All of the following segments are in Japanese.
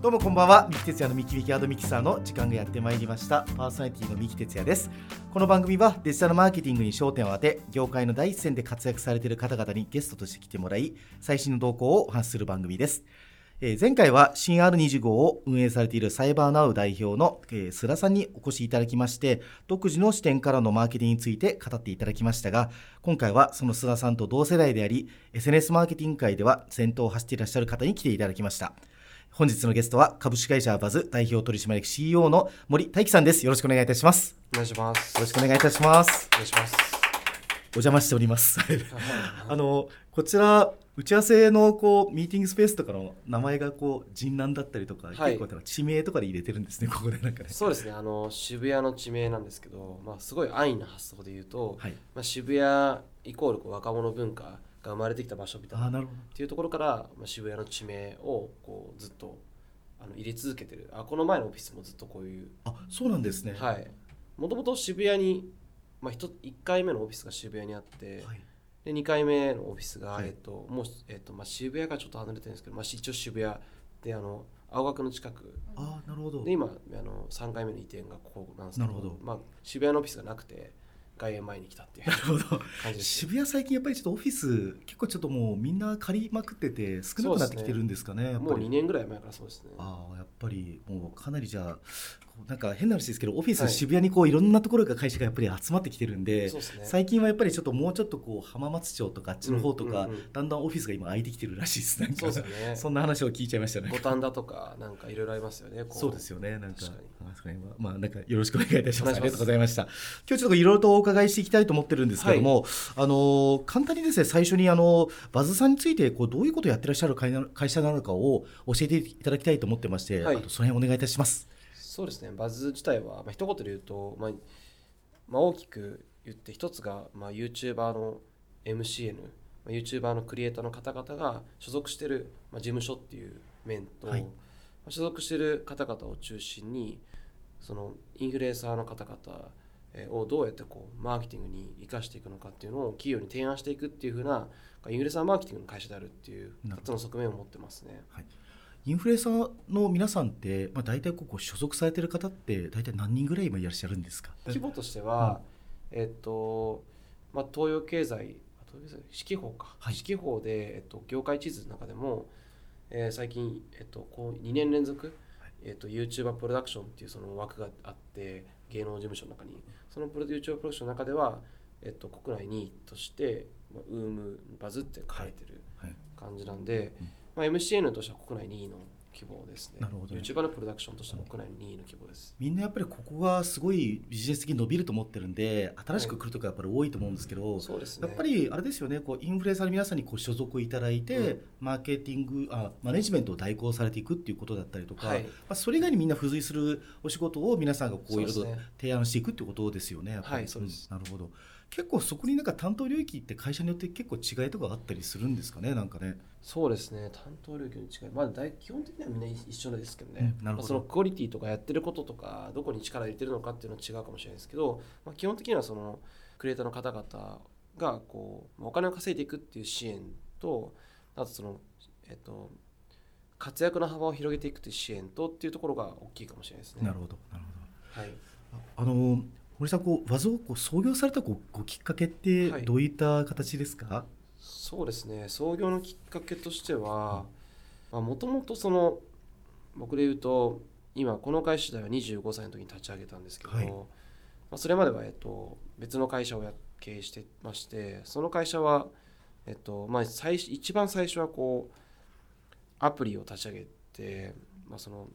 どうもこんばんは。三木哲也のミキミキアドミキサーの時間がやってまいりました。パーソナリティの三木哲也です。この番組はデジタルマーケティングに焦点を当て業界の第一線で活躍されている方々にゲストとして来てもらい最新の動向をお話しする番組です。えー前回は新 R25 を運営されているサイバーナウ代表の、えー、須田さんにお越しいただきまして独自の視点からのマーケティングについて語っていただきましたが今回はその須田さんと同世代であり SNS マーケティング界では先頭を走っていらっしゃる方に来ていただきました。本日のゲストは株式会社バズ代表取締役 CEO の森大樹さんです。よろしくお願いいたします。お願いします。よろしくお願いいたします。お願いします。お邪魔しております。あのこちら打ち合わせのこうミーティングスペースとかの名前がこう人南だったりとか、はい。結構地名とかで入れてるんですね。ここでなんかね。そうですね。あの渋谷の地名なんですけど、まあすごい安易な発想で言うと、はい。まあ渋谷イコールこう若者文化が生まれてきた場所みたいな。っていうところから、まあ渋谷の地名をこうずっとあの入れ続けてる。あこの前のオフィスもずっとこういう、どあそうなんですね。はい。もともと渋谷にまあ、1, 1回目のオフィスが渋谷にあって、はい。で2回目のオフィスが、はいえっともうえっとまあ、渋谷からちょっと離れてるんですけど、まあ、一応渋谷であの青学の近く。ああなるほど。で今あの3回目の移転がここなんですけどなるほど。まあ、渋谷のオフィスがなくて外苑前に来たっていう。なるほど。感じです。渋谷最近やっぱりちょっとオフィス結構ちょっともうみんな借りまくってて少なくなってきてるんですかねやっもうぱり2年ぐらい前からそうですね。ああやっぱりもうかなりじゃあなんか変な話ですけどオフィス、はい渋谷にこういろんなところが会社がやっぱり集まってきてるんでそうですね。最近はやっぱりちょっともうちょっとこう浜松町とかあっちの方とか、うんうんうん。だんだんオフィスが今空いてきてるらしいです。なんかそうですね。そんな話を聞いちゃいましたね五反田とかなんかいろいろありますよねこそうですよねなんか確かにあそうですねまあなんかよろしくお願いいたします。ありがとうございました。今日ちょっといろいろとお伺いしていきたいと思ってるんですけども、あの簡単にですね最初にあのバズさんについてこうどういうことをやってらっしゃる会社なのかを教えていただきたいと思ってまして、はい。あとその辺お願いいたします。そうですね。バズ自体は、まあ一言で言うと、まあまあ、大きく言って一つが、まあ、YouTuber の MCN、まあ、YouTuber のクリエイターの方々が所属している、まあ、事務所っていう面と、はい。まあ所属している方々を中心にそのインフルエンサーの方々えーをどうやってこうマーケティングに生かしていくのかっていうのを企業に提案していくっていう風なインフルエンサーマーケティングの会社であるっていうなるほど。2つの側面を持ってますね。インフルエンサーの皆さんって、まあ、大体ここ所属されてる方って大体何人ぐらい今いらっしゃるんですか？規模としては、えっと、まあ、東洋経済、あ東洋経済、四季報か、はい。四季報で、えっと、業界地図の中でも、えー最近、えっと、こう2年連続、えっと、YouTuber プロダクションっていうその枠があって、芸能事務所の中に、そのプロ YouTuber プロダクションの中では、えっと、国内2位として、まあ、ウーム、バズって書いてるはい。感じなんで、うん。まあ、MCN としては国内2位の規模ですね。なるほどね YouTuber のプロダクションとしては国内2位の規模です。みんなやっぱりここがすごいビジネス的に伸びると思ってるんで新しく来るとかやっぱり多いと思うんですけど、そうですね。やっぱりあれですよねこうインフルエンサーの皆さんにこう所属いただいて、うんマーケティングあマネジメントを代行されていくっていうことだったりとか、はいまあ、それ以外にみんな付随するお仕事を皆さんがこういろいろ提案していくっていうことですよね。やっぱりはいそうですんなるほど結構そこになんか担当領域って会社によって結構違いとかあったりするんですかねなんかね。そうですね。担当領域の違い。まあ大基本的にはみんな一緒ですけどね、うんなるほど。まあそのクオリティとかやってることとかどこに力入れてるのかっていうのは違うかもしれないですけど、まあ、基本的にはそのクリエイターの方々がこうまあお金を稼いでいくっていう支援とあとそのえっと活躍の幅を広げていくという支援とっていうところが大きいかもしれないですね。なるほどなるほど。はい、あの森さんこう和蔵をこう創業されたごごきっかけってはい。どういった形ですか、そうですね。創業のきっかけとしてはもともとその僕で言うと今この会社では25歳の時に立ち上げたんですけど、はい。まあ、それまでは、えっと、別の会社をや経営してましてその会社は、えっとまあ、最初一番最初はこうアプリを立ち上げて、まあ、その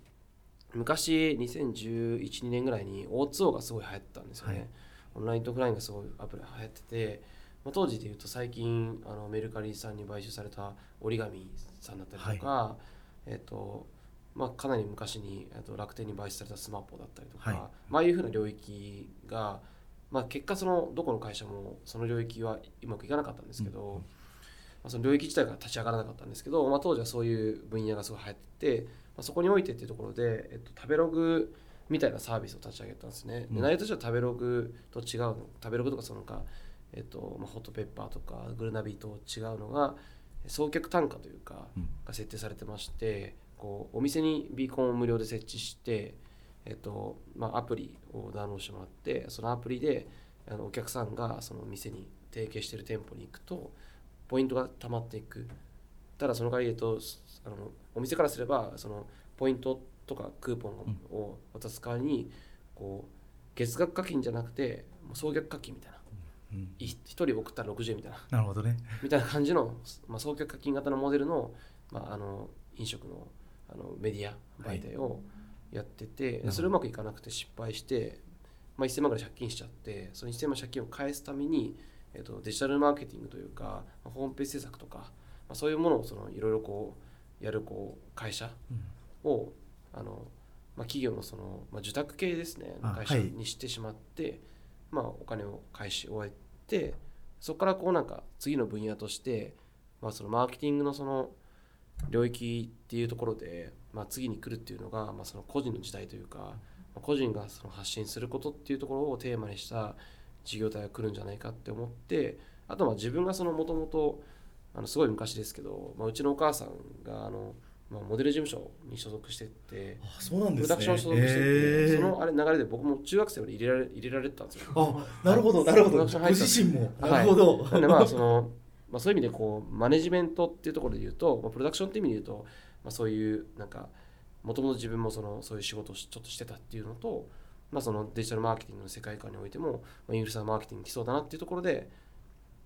昔2011年ぐらいに O2O がすごい流行ったんですよね、はい。オンラインとオフラインがすごいアプリが流行ってて、まあ、当時でいうと最近あのメルカリさんに買収された折り紙さんだったりとか、えっとまあ、かなり昔にえっと楽天に買収されたスマポだったりとか、はい。まああいうふうな領域が、まあ、結果そのどこの会社もその領域はうまくいかなかったんですけど、まあ、その領域自体が立ち上がらなかったんですけど、まあ、当時はそういう分野がすごい流行ってて、まあ、そこにおいてっていうところで、えっと、食べログみたいなサービスを立ち上げたんですね。うんで内容としては食べログと違うの食べログとかそのか、えっとまあ、ホットペッパーとかグルナビと違うのが送客単価というかうんが設定されてましてこうお店にビーコンを無料で設置して、えっとまあ、アプリをダウンロードしてもらってそのアプリであのお客さんがその店に提携している店舗に行くとポイントが溜まっていく。ただその代わり、えっと、あのお店からすればそのポイントとかクーポンを渡す代わりにこう月額課金じゃなくて総額課金みたいな。うん。1人送ったら60円みたいな。なるほどね。みたいな感じの、まあ、総額課金型のモデルの,、まあ、あの飲食のあのメディア媒体をやってて、ほど。それうまくいかなくて失敗して、まあ、1000万ぐらい借金しちゃってその1000万借金を返すために、えっとデジタルマーケティングというか、まあホームページ制作とか、まあ、そういうものをそのいろいろこうやるこう会社を、あのまあ、企業のその、まあ、受託系ですねあ会社はい。にしてしまって、まあ、お金を返し終えてそこからこうなんか次の分野として、まあ、そのマーケティングのその領域っていうところで、まあ、次に来るっていうのが、まあ、その個人の時代というか、まあ個人がその発信することっていうところをテーマにした事業体が来るんじゃないかって思ってあとは自分がそのもともとあのすごい昔ですけど、まあ、うちのお母さんがあの、まあ、モデル事務所に所属しててあそうなんプですね。ロダクション所属してて、へー。そのあれ流れで僕も中学生まで入れられ入れられてたんですよ。あなるほどなるほど。ご自身も。はい。なるほど、なんでまあその、まあ、そういう意味でこうマネジメントっていうところで言うと、まあ、プロダクションっていう意味で言うと、まあ、そういうなんかもともと自分もそのそういう仕事をしちょっとしてたっていうのと、まあ、そのデジタルマーケティングの世界観においても、まあ、インフルエンサーマーケティング来そうだなっていうところで、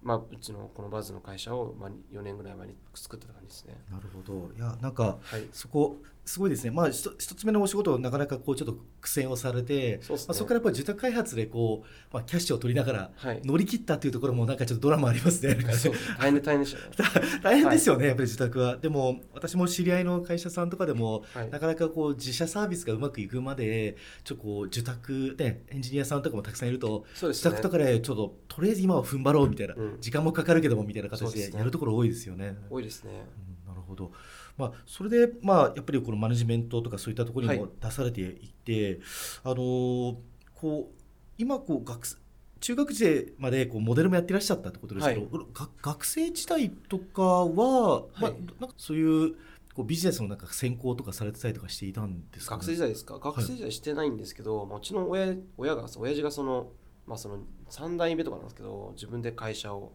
まあ、うちのこのバズの会社を、まあ、4年ぐらい前に作った感じですね。なるほどいやなんかはいそこすごいですね、まあ、一つ目のお仕事をなかなかこうちょっと苦戦をされてそねまあ、そこからやっぱり受託開発でこう、まあ、キャッシュを取りながらはい乗り切ったっていうところもなんかちょっとドラマありますね。なんかねそう大変で大変でしたね。大変ですよね、やっぱり自宅は。でも私も知り合いの会社さんとかでも、はいなかなかこう自社サービスがうまくいくまでちょっとこう受託でエンジニアさんとかもたくさんいると、ね宅とかでちょっととりあえず今は踏ん張ろうみたいな、うん時間もかかるけどもみたいな形でやるところ多いですよね。多いですね。うんなるほど、まあ、それで、まあ、やっぱりこのマネジメントとかそういったところにもはい。出されていて、あのーこう今こう学生中学時までこうモデルもやってらっしゃったってことですけど、はい。学生時代とかは、まあはい、なんかそういうこうビジネスのなんか専攻とかされてたりとかしていたんですか、学生時代ですか？学生時代してないんですけど、まあうちの親親が親父がその,、まあ、その3代目とかなんですけど自分で会社を、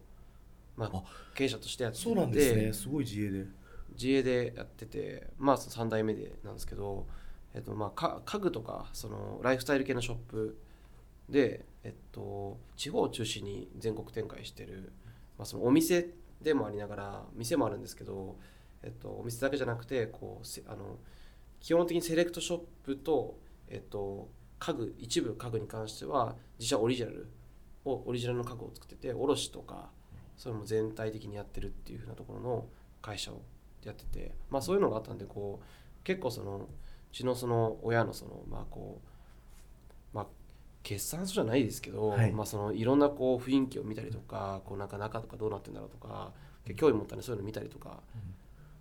まああ、経営者としてやっててそうなんですね。すごい自営で。自営でやっててまあ3代目でなんですけど、えっとまあ、家具とかそのライフスタイル系のショップで、えっと、地方を中心に全国展開してる、まあ、そのお店でもありながら店もあるんですけど、えっと、お店だけじゃなくてこうあの基本的にセレクトショップと、えっと、家具一部家具に関しては自社オリジナルをオリジナルの家具を作ってて卸とかそれも全体的にやってるっていう風なところの会社をやってて、まあ、そういうのがあったんでこう結構そのうちのその親のそのまあこうまあ決算書じゃないですけど、はい。まあ、そのいろんなこう雰囲気を見たりとかこうなんか中とかどうなってんだろうとか興味持ったんでそういうの見たりとか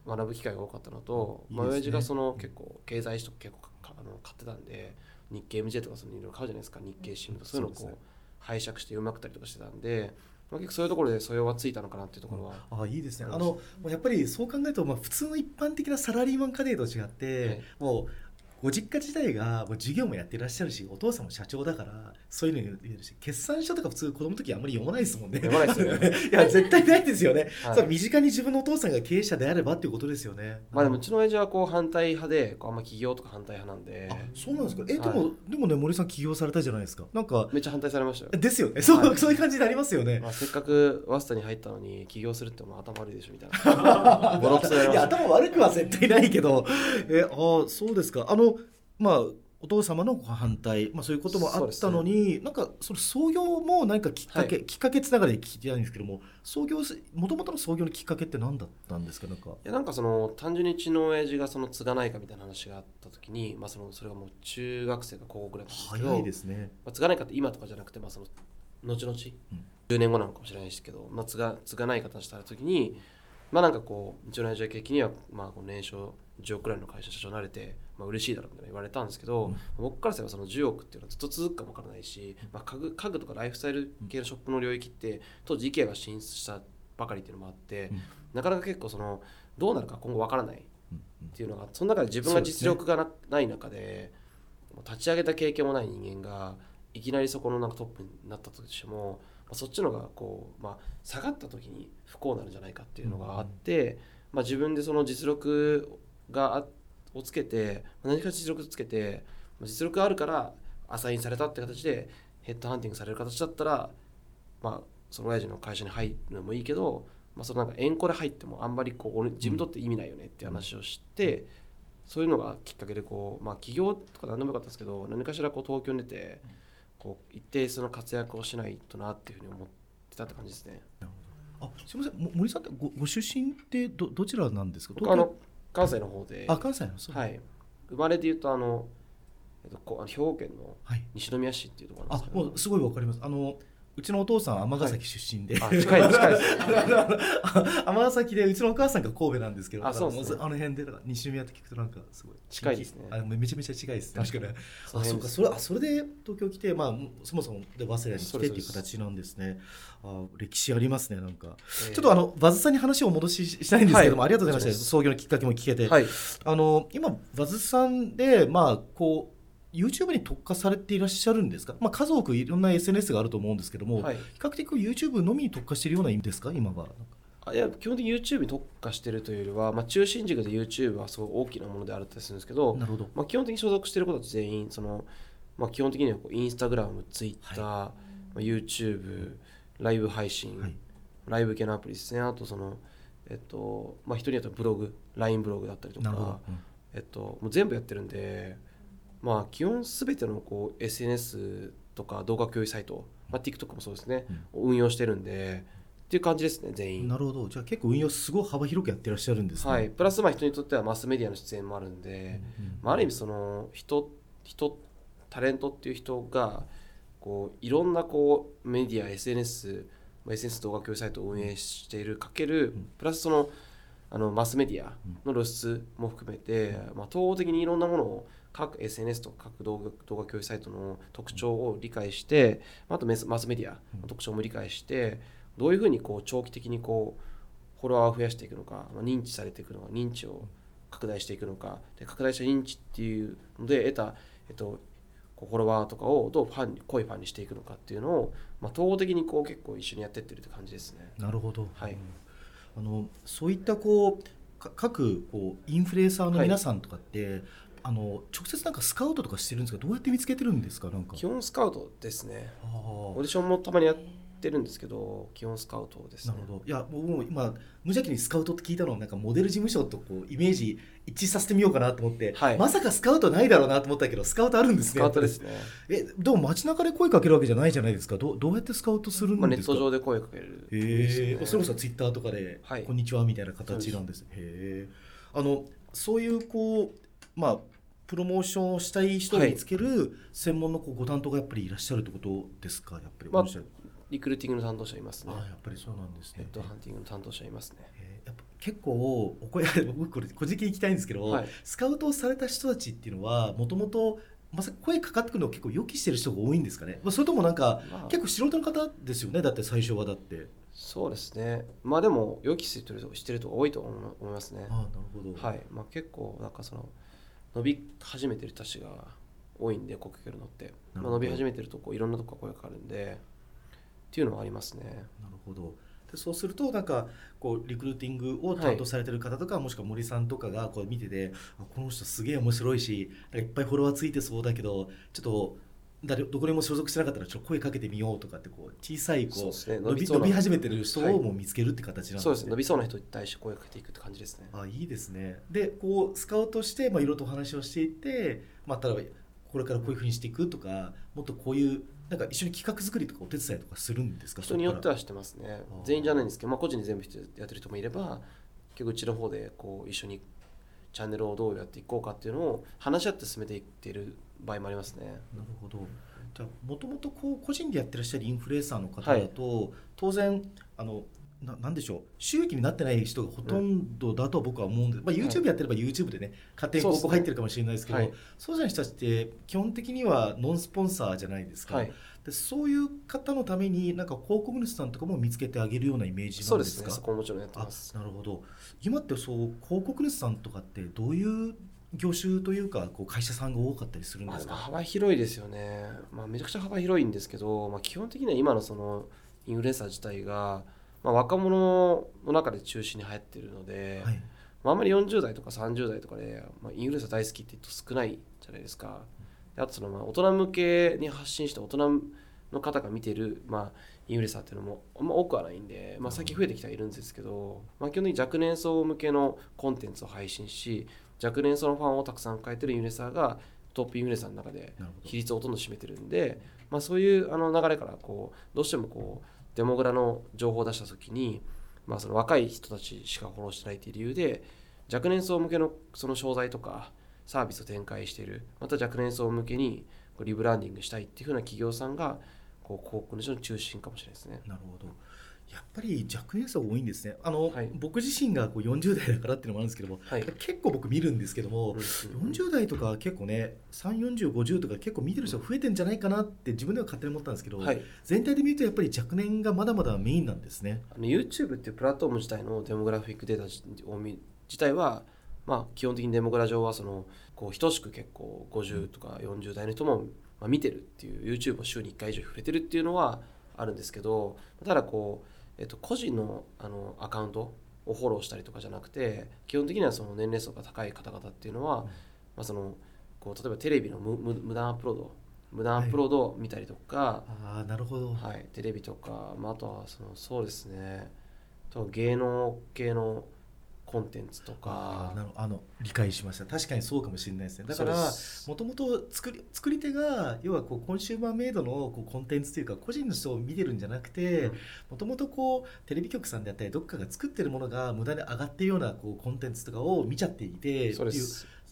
学ぶ機会が多かったのと、まあ、いいですね。親父がその結構経済誌とか結構かあの買ってたんで日経 MJ とかそのいろいろ買うじゃないですか日経新聞とかそういうのをこそう拝借して読みまくったりとかしてたんで、まあ、結構そういうところで素養はついたのかなっていうところは、あいいですね。うんあのやっぱりそう考えると、まあ、普通の一般的なサラリーマン家庭と違って、はいもうご実家自体がもう授業もやってらっしゃるしお父さんも社長だからそういうの言えるし決算書とか普通子供の時あんまり読まないですもんね。読まないですよね いや絶対ないですよね。はいそう身近に自分のお父さんが経営者であればっていうことですよね。まあでもうちの親父はこう反対派でこうあんま起業とか反対派なんであそうなんですか？えでも、はでもね森さん起業されたじゃないですか。なんかめっちゃ反対されましたよ、ですよね。そう、はいそういう感じになりますよね。まあ、せっかくワスタに入ったのに起業するってもう頭悪いでしょみたいな ボロクソやりいやました頭悪くは絶対ないけどえあそうですかあのまあお父様のご反対、まあ、そういうこともあったのに、なんかその創業も何かきっかけ、はきっかけつながりで聞きたいんですけども創業もともとの創業のきっかけって何だったんですか？なんか。いやなんかその単純にうちの親父がその継がないかみたいな話があった時に、まあ、そのそれがもう中学生か高校ぐらいなんですけど早いですね。まあ、継がないかって今とかじゃなくて、まあ、その後々、10年後なのかもしれないですけど、まあ、継が継がない方した時にまあなんかこううちの親父は的には、まあ、こう年商10億くらいの会社社長になれて、まあ嬉しいだろうみたいな言われたんですけど、うん。僕からすればその10億っていうのはずっと続くかもわからないし、まあ、家具家具とかライフスタイル系のショップの領域って当時 IKEA が進出したばかりっていうのもあって、うん。なかなか結構そのどうなるか今後わからないうん。っていうのがその中で自分が実力がな,、ない中で立ち上げた経験もない人間がいきなりそこのなんかトップになったとしても、まあ、そっちのがこう、まあ、下がった時に不幸なんじゃないかっていうのがあって、まあ、自分でその実力があをつけて何か実力をつけてまあ実力があるからアサインされたって形でヘッドハンティングされる形だったら、まあ、その親父の会社に入るのもいいけど、まあ、そのなんか縁故で入ってもあんまりこう俺自分にとって意味ないよねって話をして、そういうのがきっかけでこう、まあ、起業とか何でもよかったですけど何かしらこう東京に出てこう一定数の活躍をしないとなっていうふうに思ってたって感じですね。あすみません。も森さんってごご出身ってどどちらなんですか？僕あの関西の方で、あ関西のそうはい、生まれで言うとあの、えっと、こうあの兵庫県のはい。西宮市っていうところなんあですけど。もうすごいわかります。あのうちのお父さん尼崎出身で、あ近い近い。です 尼崎でうちのお母さんが神戸なんですけどあそうね。あの辺で西宮って聞くとなんかすごい近い。ですね。あめちゃめちゃ近いですね。確かに。あそうかそれあそれで東京来てまあそもそもで早稲田に来てっていう形なんですね。あ歴史ありますねなんか、えー。ちょっとあのバズさんに話を戻ししたいんですけども、はい。ありがとうございました。創業のきっかけも聞けて、はい。あの今バズさんでまあこう YouTube に特化されていらっしゃるんですか、まあ、数多くいろんな SNS があると思うんですけども、はい。比較的 YouTube のみに特化しているような意味ですか？今は。あいや基本的に YouTube に特化してるというよりは、まあ、中心軸で YouTube はすごい大きなものであるったりするんですけど、なるほど。まあ、基本的に所属していることは全員その、まあ、基本的にはこうインスタグラム、ツイッター、まあ、YouTube、ライブ配信、はい。ライブ系のアプリですね、あとその、えっとまあ、人によってはブログ、LINE ブログだったりとなるほど。か、、えっと、もう全部やってるんで、まあ、基本すべてのこう SNS とか動画共有サイト、まあ、TikTok もそうですね、運用してるんで、っていう感じですね、全員。うんなるほど。じゃあ結構運用すごい幅広くやってらっしゃるんですね、はい、プラスまあ人にとってはマスメディアの出演もあるんで、うんまあ、ある意味その人人タレントっていう人がこういろんなこうメディア SNS、まあ SNS 動画共有サイトを運営しているかけるうん。プラスそのあのマスメディアの露出も含めて、まあ、統合的にいろんなものを各 SNS とか各動画動画共有サイトの特徴を理解して、まああとメスマスメディアの特徴も理解してどういうふうにこう長期的にこうフォロワーを増やしていくのか、まあ、認知されていくのか認知を拡大していくのかで拡大した認知っていうので得た、えっと、こうフォロワーとかをどうファンに濃いファンにしていくのかっていうのを、まあ、統合的にこう結構一緒にやってってるって感じですね。なるほど、はい。うん。あのそういったこうか各こうインフルエンサーの皆さんとかって、あの直接なんかスカウトとかしてるんですか？どうやって見つけてるんですか？なんか。基本スカウトですね。オーディションもたまにやってるんですけど基本スカウトですね。なる。ほど。いやもう今無邪気にスカウトって聞いたのはなんかモデル事務所とこうイメージ一致させてみようかなと思って、はい。まさかスカウトないだろうなと思ったけどスカウトあるんですねスカウトですね。えでも街中で声かけるわけじゃないじゃないですか？どうどうやってスカウトするんまあ、ネですか、ット上で声かける、へえそれこそツイッターとかで、はい。こんにちはみたいな形なんです。へえ。あのそういうこうまあプロモーションをしたい人を見つける専門のこうご担当がやっぱりいらっしゃるってことですか？やっぱり。まあリクルーティングの担当者いますねあ。やっぱりそうなんですねヘッ。ドハンティングの担当者いますね。えーやっぱ結構お声僕これ個人的に聞きたいんですけど、はいスカウトをされた人たちっていうのはもともとまさか声かかってくるのを結構予期してる人が多いんですかね？まあそれともなんかまあ結構素人の方ですよね？だって最初はだって。そうですね。まあでも予期してる人してる人が多いと思いますね。ああなるほど。はい。まあ結構なんかその伸び始めてる人たちが多いんで、声かけるのって。まあ、伸び始めてるとこういろんなとこから声かかるんで、っていうのはありますね。なるほどでそうするとなんかこうリクルーティングを担当されてる方とか、もしくは森さんとかがこう見ててあこの人すげえ面白いしいっぱいフォロワーついてそうだけどちょっと誰どこにも所属してなかったらちょっと声かけてみようとかってこう小さいこそうねう伸び伸び始めてる人はいをもう見つけるって形なんですね。そうですね。伸びそうな人に対して声かけていくって感じですね。あいいですねでこうスカウトして、まあ、いろいろとお話をしていって、まあ、例えばこれからこういうふうにしていくとかもっとこういうなんか一緒に企画作りとかお手伝いとかするんですか？人によってははしてますね。全員じゃないんですけど、まあ個人で全部やってる人もいれば、結構うちの方でこう一緒にチャンネルをどうやっていこうかっていうのを話し合って進めていっている場合もありますね。なるほど。じゃあもともとこう個人でやってらっしゃるインフルエンサーの方だと、当然あのななんでしょう収益になってない人がほとんどだと僕は思うんで、まあ、YouTube やってれば YouTube でね勝手に広告入ってるかもしれないですけどはい。そうじゃない人たちって基本的にはノンスポンサーじゃないですか、はい。でそういう方のためになんか広告主さんとかも見つけてあげるようなイメージそうんでなですかすね。そこももちろんやってあます。なるほど。今ってそう広告主さんとかってどういう業種というかこう会社さんが多かったりするんまあですか、幅広いですよね、まあ、めちゃくちゃ幅広いんですけど、まあ、基本的には今のそのインフルエンサー自体が、まあ、若者の中で中心に流行ってるので、はい。まあ、あんまり40代とか30代とかで、まあ、インフルエンサー大好きって言うと少ないじゃないですか。であとそのまあ大人向けに発信して大人の方が見てる、まあ、インフルエンサーっていうのもあんま多くはないんで、まあ、最近増えてきてはいるんですけど、まあ、基本的に若年層向けのコンテンツを配信し若年層のファンをたくさん抱えてるインフルエンサーがトップインフルエンサーの中で比率をほとんど占めてるんで、まあ、そういうあの流れからこうどうしてもこうデモグラの情報を出した時に、まあ、その若い人たちしかフォローしてないっていう理由で若年層向けのその商材とかサービスを展開しているまた若年層向けにこうリブランディングしたいっていうふうな企業さんがこう広告主の中心かもしれないですね。なるほどやっぱり若年層多いんですね。あの、はい。僕自身がこう40代だからっていうのもあるんですけども、はい。結構僕見るんですけども、40代とか結構ね34050とか結構見てる人増えてんじゃないかなって自分では勝手に思ったんですけど、はい、全体で見るとやっぱり若年がまだまだメインなんですね。あの YouTube っていうプラットフォーム自体のデモグラフィックデータ自体は、まあ、基本的にデモグラ上はそのこう等しく結構50とか40代の人も、まあ、見てるっていう YouTube を週に1回以上触れてるっていうのはあるんですけどただこう、えっと、個人のあのアカウントをフォローしたりとかじゃなくて基本的にはその年齢層が高い方々っていうのは、うん。まあ、そのこう例えばテレビの無無無断アップロード無断アップロードを見たりとか、ああなるほど、はい、テレビとか、まあ、あとはそのそうですね。あと芸能系のコンテンツとか。あーなるあの理解しました。確かにそうかもしれないですね。だからもともと作り作り手が要はこうコンシューマーメイドのこうコンテンツというか個人の人を見てるんじゃなくてもともとこうテレビ局さんであったりどっかが作ってるものが無駄に上がってるようなこうコンテンツとかを見ちゃっていて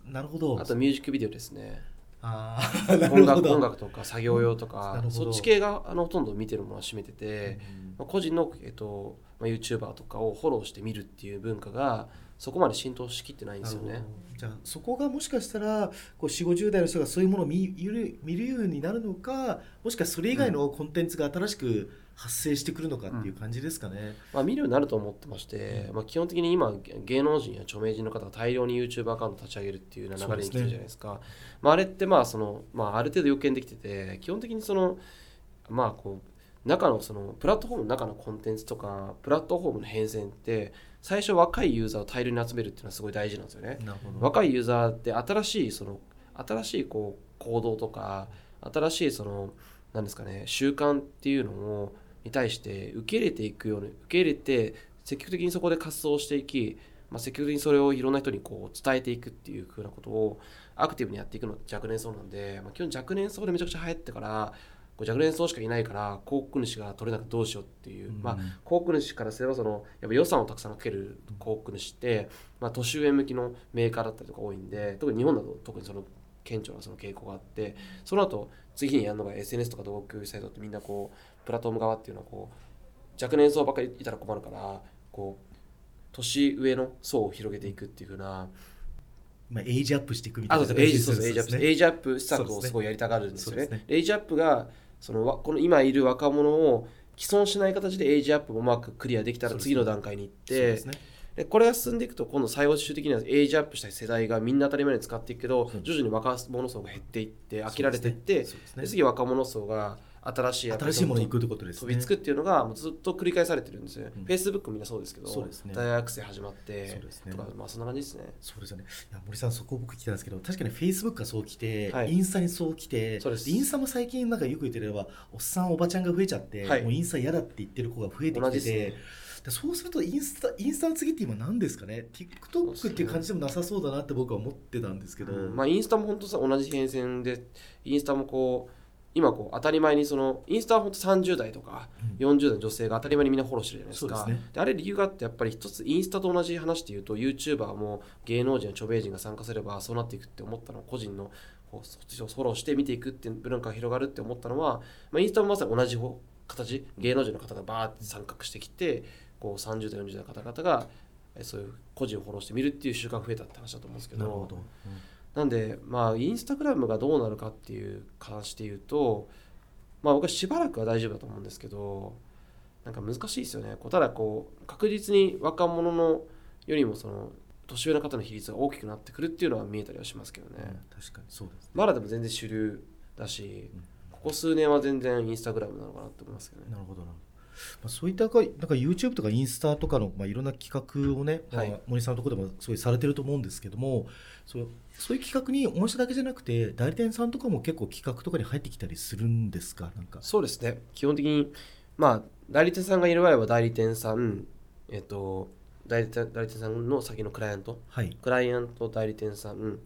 なるほど。あとミュージックビデオですねあ 音楽音楽とか作業用となかそっち系があのほとんど見てるものは占めてて、うん。まあ、個人の、えっとまあ、YouTuber とかをフォローして見るっていう文化がそこまで浸透しきってないんですよね。じゃあそこがもしかしたらこう4 5 0代の人がそういうものを見見る見るようになるのかもしくはそれ以外のコンテンツが新しく発生してくるのかっていう感じですかね。まあ、見るようになると思ってまして、まあ、基本的に今芸能人や著名人の方が大量に YouTube アカウント立ち上げるっていう流れに来てるじゃないですか。まあ、あれってまあその、まあ、ある程度予見できてて基本的にそのまあこう中のそのプラットフォームの中のコンテンツとかプラットフォームの変遷って最初若いユーザーを大量に集めるっていうのはすごい大事なんですよね。若いユーザーって新しいその新しいこう行動とか新しいその何ですかね習慣っていうのをに対して受け入れていくように受け入れて積極的にそこで活動していき、まあ、積極的にそれをいろんな人にこう伝えていくっていう風なことをアクティブにやっていくのって若年層なんで、まあ、基本若年層でめちゃくちゃ流行ってからこう若年層しかいないから広告主が取れなくてどうしようっていう、まあ、広告主からすればそのやっぱ予算をたくさんかける広告主って、まあ、年上向きのメーカーだったりとか多いんで特に日本だと特にその顕著なその傾向があってその後次にやるのが SNS とか動画共有サイトってみんなこうプラットフォーム側っていうのはこう若年層ばっかりいたら困るからこう年上の層を広げていくっていうふうなまあ、エイジアップしていくみたいなあそうですエイジアップエイジアップ施策をすごいやりたがるんですよね。ね。エイジアップがそのわこの今いる若者を毀損しない形でエイジアップもうまくクリアできたら次の段階に行ってでこれが進んでいくと今度最後終的にはエイジアップした世代がみんな当たり前に使っていくけど徐々に若者層が減っていって飽きられていって次若者層が新しい新しいものに行くってことですね。飛びつくっていうのがもうずっと繰り返されてるんですよ。ね。うん。Facebook みんなそうですけどそうですね。大学生始まってそうですね。まあそんな感じですね。そうですよね。いや森さんそこ僕聞きたんですけど確かにフェイスブックがそう来て、はい。インスタにそう来てそうです。インスタも最近なんかよく言ってればおっさんおばちゃんが増えちゃって、はい。もうインスタ嫌だって言ってる子が増えて同きてて、ね。でそうするとインスタインスタの次って今何ですかね？TikTok っていう感じでもなさそうだなって僕は思ってたんですけど、まあ、インスタも本当さ同じ変遷でインスタもこう今こう当たり前にそのインスタは本当30代とか40代の女性が当たり前にみんなフォローしてるじゃないですか。そうですね。であれ理由があってやっぱり一つインスタと同じ話で言うと YouTuber も芸能人や著名人が参加すればそうなっていくって思ったのは個人のこうフォローして見ていくっていう文化が広がるって思ったのは、まあ、インスタもまさに同じ方形芸能人の方がバーって参画してきてこう30代40代の方々がえそういう個人をフォローして見るっていう習慣が増えたって話だと思うんですけど。なるほど、なんでまあインスタグラムがどうなるかっていう話で言うとまあ僕はしばらくは大丈夫だと思うんですけどなんか難しいですよね。こうただこう確実に若者のよりもその年上の方の比率が大きくなってくるっていうのは見えたりはしますけどね、うん確かに。そうですね。まだでも全然主流だし、ここ数年は全然インスタグラムなのかなと思いますけどね。なるほどなるほどまあ、そういったかなんか YouTube とかインスタとかの、まあ、いろんな企画をね、はい。まあ、森さんのところでもすごいされてると思うんですけどもそうそういう企画に御社だけじゃなくて代理店さんとかも結構企画とかに入ってきたりするんですか？なんか。そうですね。基本的にまあ代理店さんがいる場合は代理店さんえっと代理店代理店さんの先のクライアント？はい。クライアント代理店さん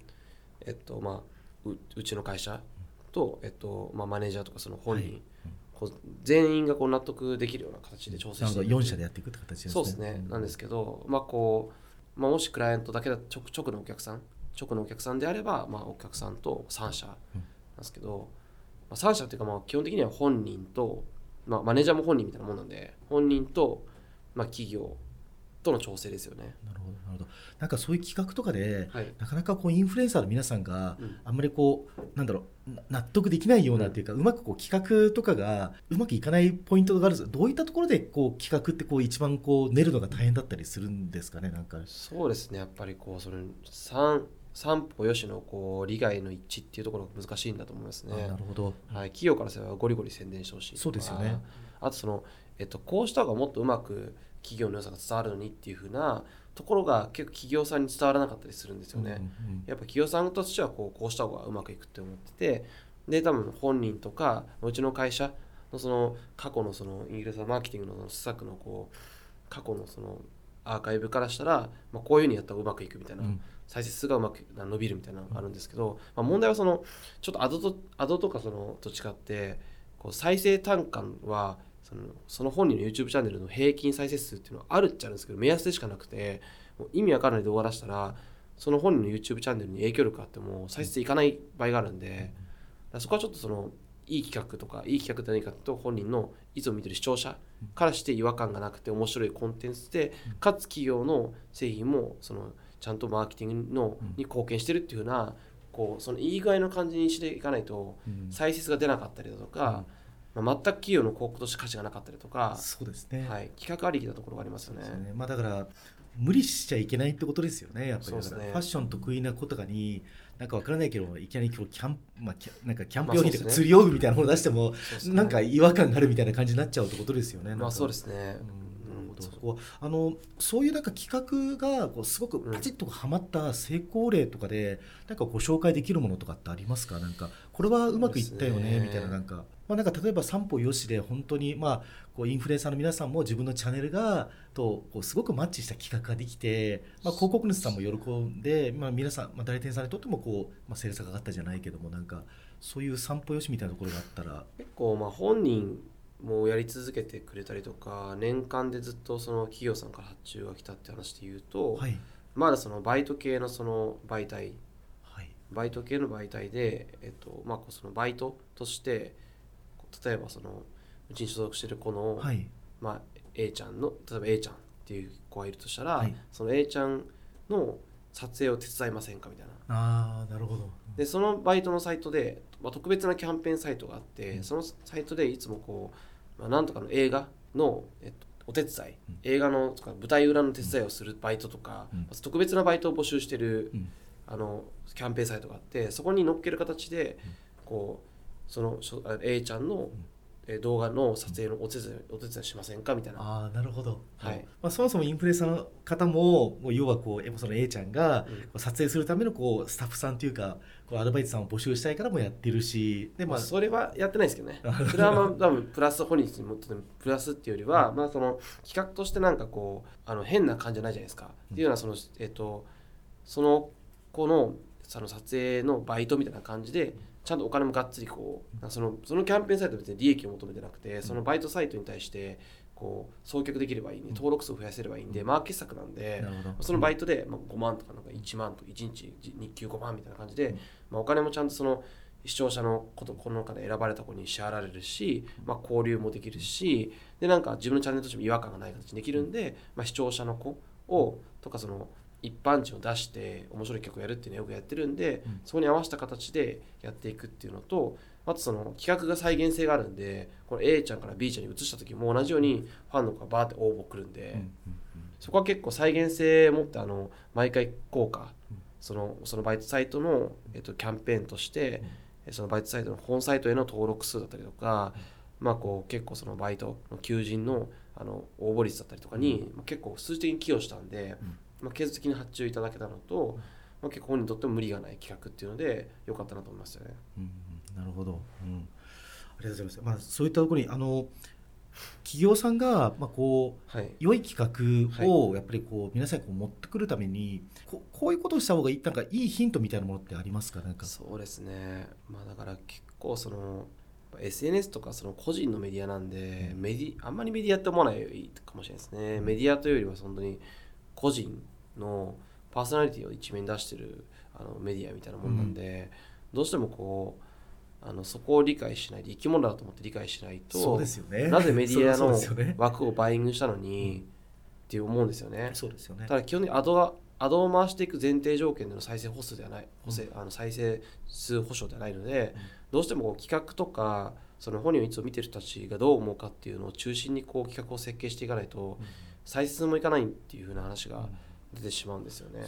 えっとまあううちの会社と、えっとまあ、マネージャーとかその本人、はいこう全員がこう納得できるような形で調整していく4社でやっていくって形ですね。そうですね、なんですけど、まあこうまあ、もしクライアントだけだ直直のお客さん直のお客さんであれば、まあ、お客さんと3社なんですけど、まあ、3社っていうかまあ基本的には本人と、まあ、マネージャーも本人みたいなもんなんで本人と、まあ、企業との調整ですよね。なるほどなるほど。なんかそういう企画とかではい、なかなかこうインフルエンサーの皆さんがうん。あんまりこうなんだろうな納得できないようなっていうか、うまくこう企画とかがうまくいかないポイントがあるんですどういったところでこう企画ってこう一番こう練るのが大変だったりするんですかねなんか。そうですね。やっぱりこうそれ三三歩よしのこう利害の一致っていうところが難しいんだと思いますあね。なるほど。はい、企業からすればゴリゴリ宣伝してほしいそうですよね。あとその、えっと、こうした方がもっとうまく企業の良さが伝わるのにっていうふうなところが結構企業さんに伝わらなかったりするんですよね。うんうんやっぱ企業さんとしてはこうこうした方がうまくいくって思っててで多分本人とかうちの会社のその過去のそのインフルエンサーマーケティングのその施策のこう過去のそのアーカイブからしたら、まあ、こういうふうにやったらうまくいくみたいな、うん。再生数がうまく伸びるみたいなのがあるんですけど、まあ、問題はそのちょっとアドとアドとかそのと違ってこう再生単価はそのその本人の YouTube チャンネルの平均再生数っていうのはあるっちゃあるんですけど目安でしかなくてもう意味わからない動画出したらその本人の YouTube チャンネルに影響力があっても再生数いかない場合があるんでそこはちょっとそのいい企画とかいい企画って何かと本人のいつも見てる視聴者からして違和感がなくて面白いコンテンツでかつ企業の製品もそのちゃんとマーケティングのに貢献してるっていうふうなこうそのいい具合の感じにしていかないとうん。再生数が出なかったりだとか、まあ、全く企業の広告として価値がなかったりとか、そうですね、はい、企画ありきなところがありますよね。そうですね。まあ、だから無理しちゃいけないってことですよねやっぱり。だからファッション得意な子とかになんかわからないけどいきなり今日キャン,、まあ、キャなんかキャンプ用品とか釣り用具みたいなもの出しても、ね。なんか違和感があるみたいな感じになっちゃうってことですよね。まあそうですね。うんなるほど。そこはあのそういうなんか企画がこうすごくパチッとはまった成功例とかで、なんかご紹介できるものとかってありますか？なんかこれはうまくいったよねね。みたいななんか,、まあ、なんか例えば三歩よしで本当にまあこうインフルエンサーの皆さんも自分のチャンネルがとこうすごくマッチした企画ができて、まあ、広告主さんも喜んで、まあ、皆さん、まあ、代理店さんにとってもこう、まあ、セールスが上がったじゃないけどもなんかそういう三歩よしみたいなところがあったら。結構まあ本人もやり続けてくれたりとか年間でずっとその企業さんから発注が来たって話で言うと、はい。まだそのバイト系のその媒体はい。バイト系の媒体で、えっとまあ、こうそのバイトとして例えばそのうちに所属してる子の、はい。まあ、A ちゃんの例えば A ちゃんっていう子がいるとしたら、はい。その A ちゃんの撮影を手伝いませんかみたいな。ああなるほど。でそのバイトのサイトで、まあ、特別なキャンペーンサイトがあって、うん。そのサイトでいつもこう、まあ、なんとかの映画の、えっと、お手伝い、うん。映画のとか舞台裏の手伝いをするバイトとか、うん。特別なバイトを募集してる、うん。あのキャンペーンサイトがあってそこに載っける形で、うん。こうその A ちゃんの、えー動画の撮影のお手伝いお手伝いしませんか？みたいな。ああなるほど、はい。まあ、そもそもインフルエンサーの方ももう要はこうその A ちゃんが撮影するためのこうスタッフさんというかこうアルバイトさんを募集したいからもやってるしで、まあ、まあ、それはやってないですけどね。それはまあ多分プラス本人にもってプラスっていうよりは、まあその企画としてなんかこうあの変な感じじゃないじゃないですか。っていうのはそのえっとその子のその撮影のバイトみたいな感じでちゃんとお金もがっつりこうそのそのキャンペーンサイトは別に利益を求めてなくてそのバイトサイトに対してこう送客できればいいんで登録数を増やせればいいんでマーケット策なんでそのバイトでまあ5万とかなんか1万と1日日給5万みたいな感じで、うん。まあ、お金もちゃんとその、視聴者のことこの中で選ばれた子に支払われるし、まあ、交流もできるしでなんか自分のチャンネルとしても違和感がない形にできるんで、まあ、視聴者の子をとかその一般人を出して面白い曲をやるっていうのをよくやってるんで、うん。そこに合わせた形でやっていくっていうのとあとその企画が再現性があるんでこの A ちゃんから B ちゃんに移した時も同じようにファンの子がバーって応募来るんで、そこは結構再現性を持ってあの毎回効果うん。そのそのバイトサイトの、えっと、キャンペーンとして、えそのバイトサイトの本サイトへの登録数だったりとか、まあ、こう結構そのバイトの求人のあの応募率だったりとかに、まあ結構数字的に寄与したんで、まあ、継続的に発注いただけたのと、まあ、結構本人にとっても無理がない企画っていうので良かったなと思いますよね。うんうんなるほど、うん、ありがとうございます、まあ、そういったところにあの企業さんが、まあ、こうはい。良い企画をやっぱりこう皆さんにこう持ってくるためにここういうことをした方がいいなんかいいヒントみたいなものってありますか？なんか。そうですね、まあ、だから結構その SNS とかその個人のメディアなんでメディあんまりメディアって思わないかもしれないですね。メディアというよりは本当に個人のパーソナリティを一面に出してるあのメディアみたいなもんなんで、どうしてもこうあのそこを理解しないで生き物だと思って理解しないとそうですよね。なぜメディアの 枠をバイイングしたのにって思うんですよね。そうですよね。ただ基本的にアドがアドを回していく前提条件での再生歩数ではない、補正あの再生数保証ではないので、うん。どうしてもこう企画とかその本人をいつも見てる人たちがどう思うかっていうのを中心にこう企画を設計していかないと再生数もいかないっていう風な話が出てしまうんですよね。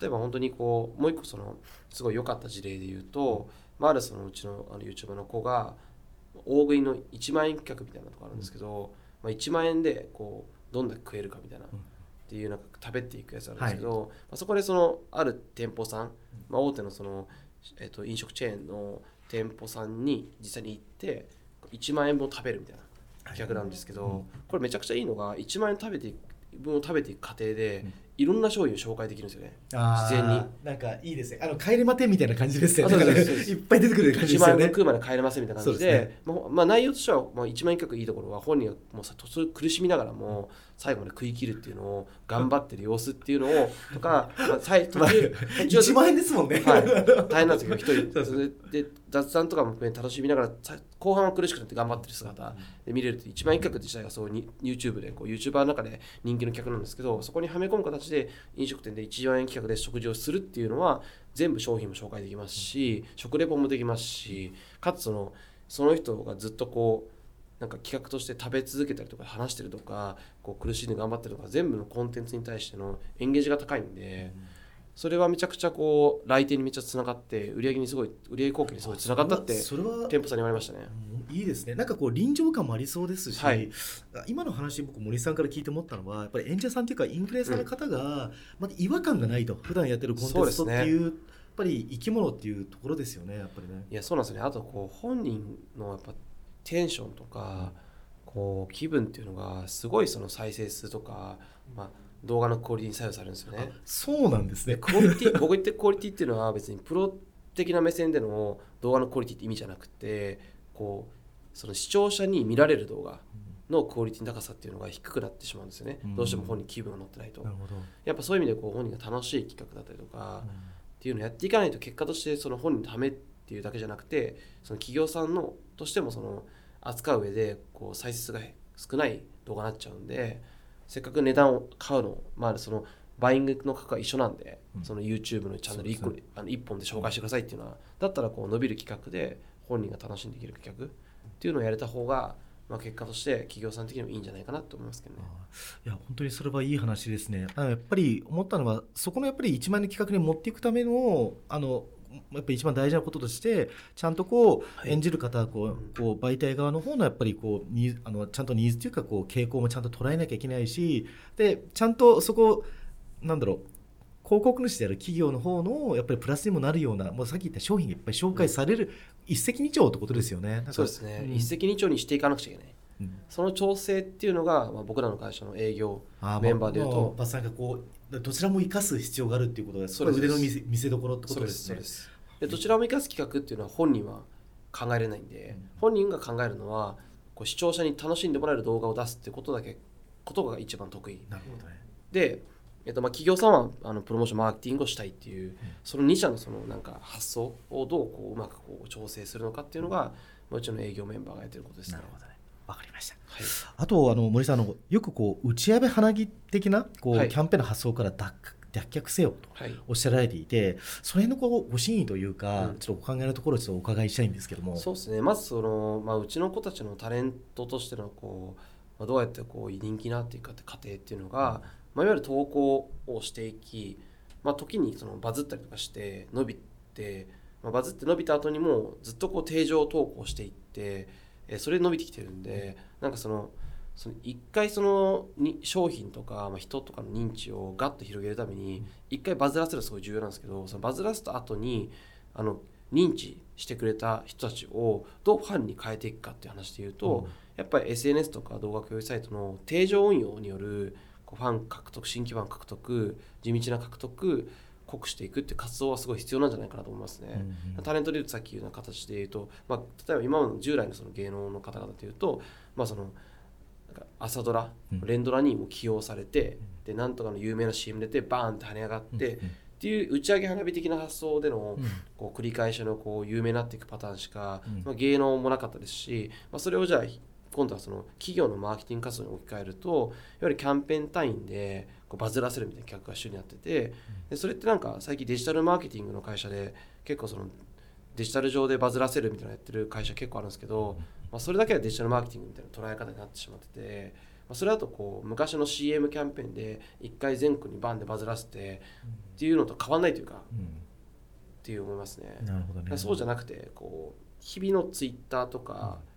例えば本当にこうもう一個そのすごい良かった事例で言うと、まあ、あるそのうちのあの YouTuber の子が大食いの1万円企画みたいなとこあるんですけど、まあ、1万円でこうどんだけ食えるかみたいな、うん。っていうなんか食べていくやつあるんですけど、まあ、そこでそのある店舗さん、まあ、大手のその、えっと飲食チェーンの店舗さんに実際に行って1万円分を食べるみたいな企画なんですけど、うん。これめちゃくちゃいいのが1万円食べていく分を食べていく過程で、うん。いろんな商品を紹介できるんですよね。自然に。なんかいいですね。あの帰れまてみたいな感じですよね。いっぱい出てくる感じ1ですよね。食うまで帰れませんみたいな感じでそうですまあまあ、内容としては、まあ、1万円企画いいところは本人がもうさ苦しみながらも最後まで食い切るっていうのを頑張ってる様子っていうのをとか、まあ、最途中途中1万円ですもんね、はい、大変なんですけど一人そで雑談とかも楽しみながらさ後半は苦しくなって頑張ってる姿で見れるって一番一角自体がそうに YouTube でこう YouTuber の中で人気の客なんですけどそこにはめ込む形で飲食店で1万円企画で食事をするっていうのは全部商品も紹介できますし食レポもできますしかつそのその人がずっとこうなんか企画として食べ続けたりとか話してるとかこう苦しんで頑張ってるとか全部のコンテンツに対してのエンゲージが高いんで。それはめちゃくちゃこう来店にめっちゃつながって売り上げにすごい売り上げ貢献にすごいつながったってそれは店舗さんに言われましたね。うんいいですねなんかこう臨場感もありそうですし、はい今の話僕森さんから聞いて思ったのはやっぱり演者さんというかインフルエンサーの方がまだ違和感がないと普段やってるコンテンツとっていうやっぱり生き物っていうところですよねやっぱりね。いやそうなんですよねあとこう本人のやっぱテンションとかこう気分っていうのがすごいその再生数とか、まあ、動画のクオリティに左右されるんですよね。そうなんですね。クオリティ 僕言ってるクオリティっていうのは別にプロ的な目線での動画のクオリティって意味じゃなくてこうその視聴者に見られる動画のクオリティの高さっていうのが低くなってしまうんですよね、うんどうしても本人気分が乗ってないと。やっぱそういう意味でこう本人が楽しい企画だったりとか、っていうのをやっていかないと結果としてその本人のためっていうだけじゃなくてその企業さんのとしてもその扱う上でこう再生数が少ない動画になっちゃうんでせっかく値段を買うのまあそのバイングの価格は一緒なんで、うんその YouTube のチャンネル1個そうであの1本で紹介してくださいっていうのはだったらこう伸びる企画で本人が楽しんでいける企画っていうのをやれた方が、まあ、結果として企業さん的にもいいんじゃないかなと思いますけどね。いや本当にそれはいい話ですね。やっぱり思ったのはそこのやっぱり一万円の企画に持っていくためのあのやっぱり一番大事なこととしてちゃんとこう、はい。演じる方はこうんうこう媒体側の方のやっぱりこうニーズあのちゃんとニーズというかこう傾向もちゃんと捉えなきゃいけないしでちゃんとそこなんだろう広告主である企業の方のやっぱりプラスにもなるようなもうさっき言った商品がいっぱい紹介される、一石二鳥ってことですよね。そうですね、ん。一石二鳥にしていかなくちゃいけない。うん。その調整っていうのが、まあ、僕らの会社の営業あメンバーでいうともバスさんがこうどちらも生かす必要があるっていうことがそうです。腕の見せ見せ所ってこそうでとですすねです。でどちらも生かす企画っていうのは本人は考えれないんで、うん。本人が考えるのはこう視聴者に楽しんでもらえる動画を出すってことだけことが一番得意。なるほどね。でえっと、まあ企業さんはあのプロモーションマーケティングをしたいっていう、その2社のそのなんか発想をどうこううまくこう調整するのかっていうのが、まあうちの営業メンバーがやってることですね。なる。ほどねわかりました。はい。あとあの森さんあのよくこう打ち上げ花火的なこう、はい。キャンペーンの発想から脱脱却せよとはい。おっしゃられていてその辺のこうご真意というか、うん。ちょっとお考えのところをちょっとお伺いしたいんですけども。そうですね。まずその、まあ、うちの子たちのタレントとしてのこう、まあ、どうやってこう人気になっていくかって過程っていうのが、まあ、いわゆる投稿をしていき、まあ、時にそのバズったりとかして伸びて、まあ、バズって伸びた後にもずっとこう定常投稿していって、えーそれで伸びてきてるんでなんかそのその一回そのに商品とか、まあ、人とかの認知をガッと広げるために一回バズらせるのがすごい重要なんですけどそのバズらせた後にあの認知してくれた人たちをどうファンに変えていくかっていう話でいうと、やっぱり SNS とか動画共有サイトの定常運用によるこうファン獲得新規ファン獲得地道な獲得濃くしていくって活動はすごい必要なんじゃないかなと思いますね。うんうん。タレントでいうとさっき言うような形で言うと、まあ、例えば今の従来のその芸能の方々でいうと、まあ、その朝ドラ、うん。連ドラにも起用されて、でなんとかの有名な CM 出てバーンって跳ね上がって、うんうん。っていう打ち上げ花火的な発想でのうん。こう繰り返しのこう有名になっていくパターンしか、うん。まあ、芸能もなかったですし、まあ、それをじゃあ今度はその企業のマーケティング活動に置き換えるといわゆるキャンペーン単位でこうバズらせるみたいな企画が主になっててでそれってなんか最近デジタルマーケティングの会社で結構そのデジタル上でバズらせるみたいなのやってる会社結構あるんですけど、まあ、それだけはデジタルマーケティングみたいな捉え方になってしまってて、まあ、それだとこう昔の CM キャンペーンで一回全国にバンでバズらせてっていうのと変わんないというかっていう思いますね。うんなるほどね。そうじゃなくてこう日々のツイッターとか、こう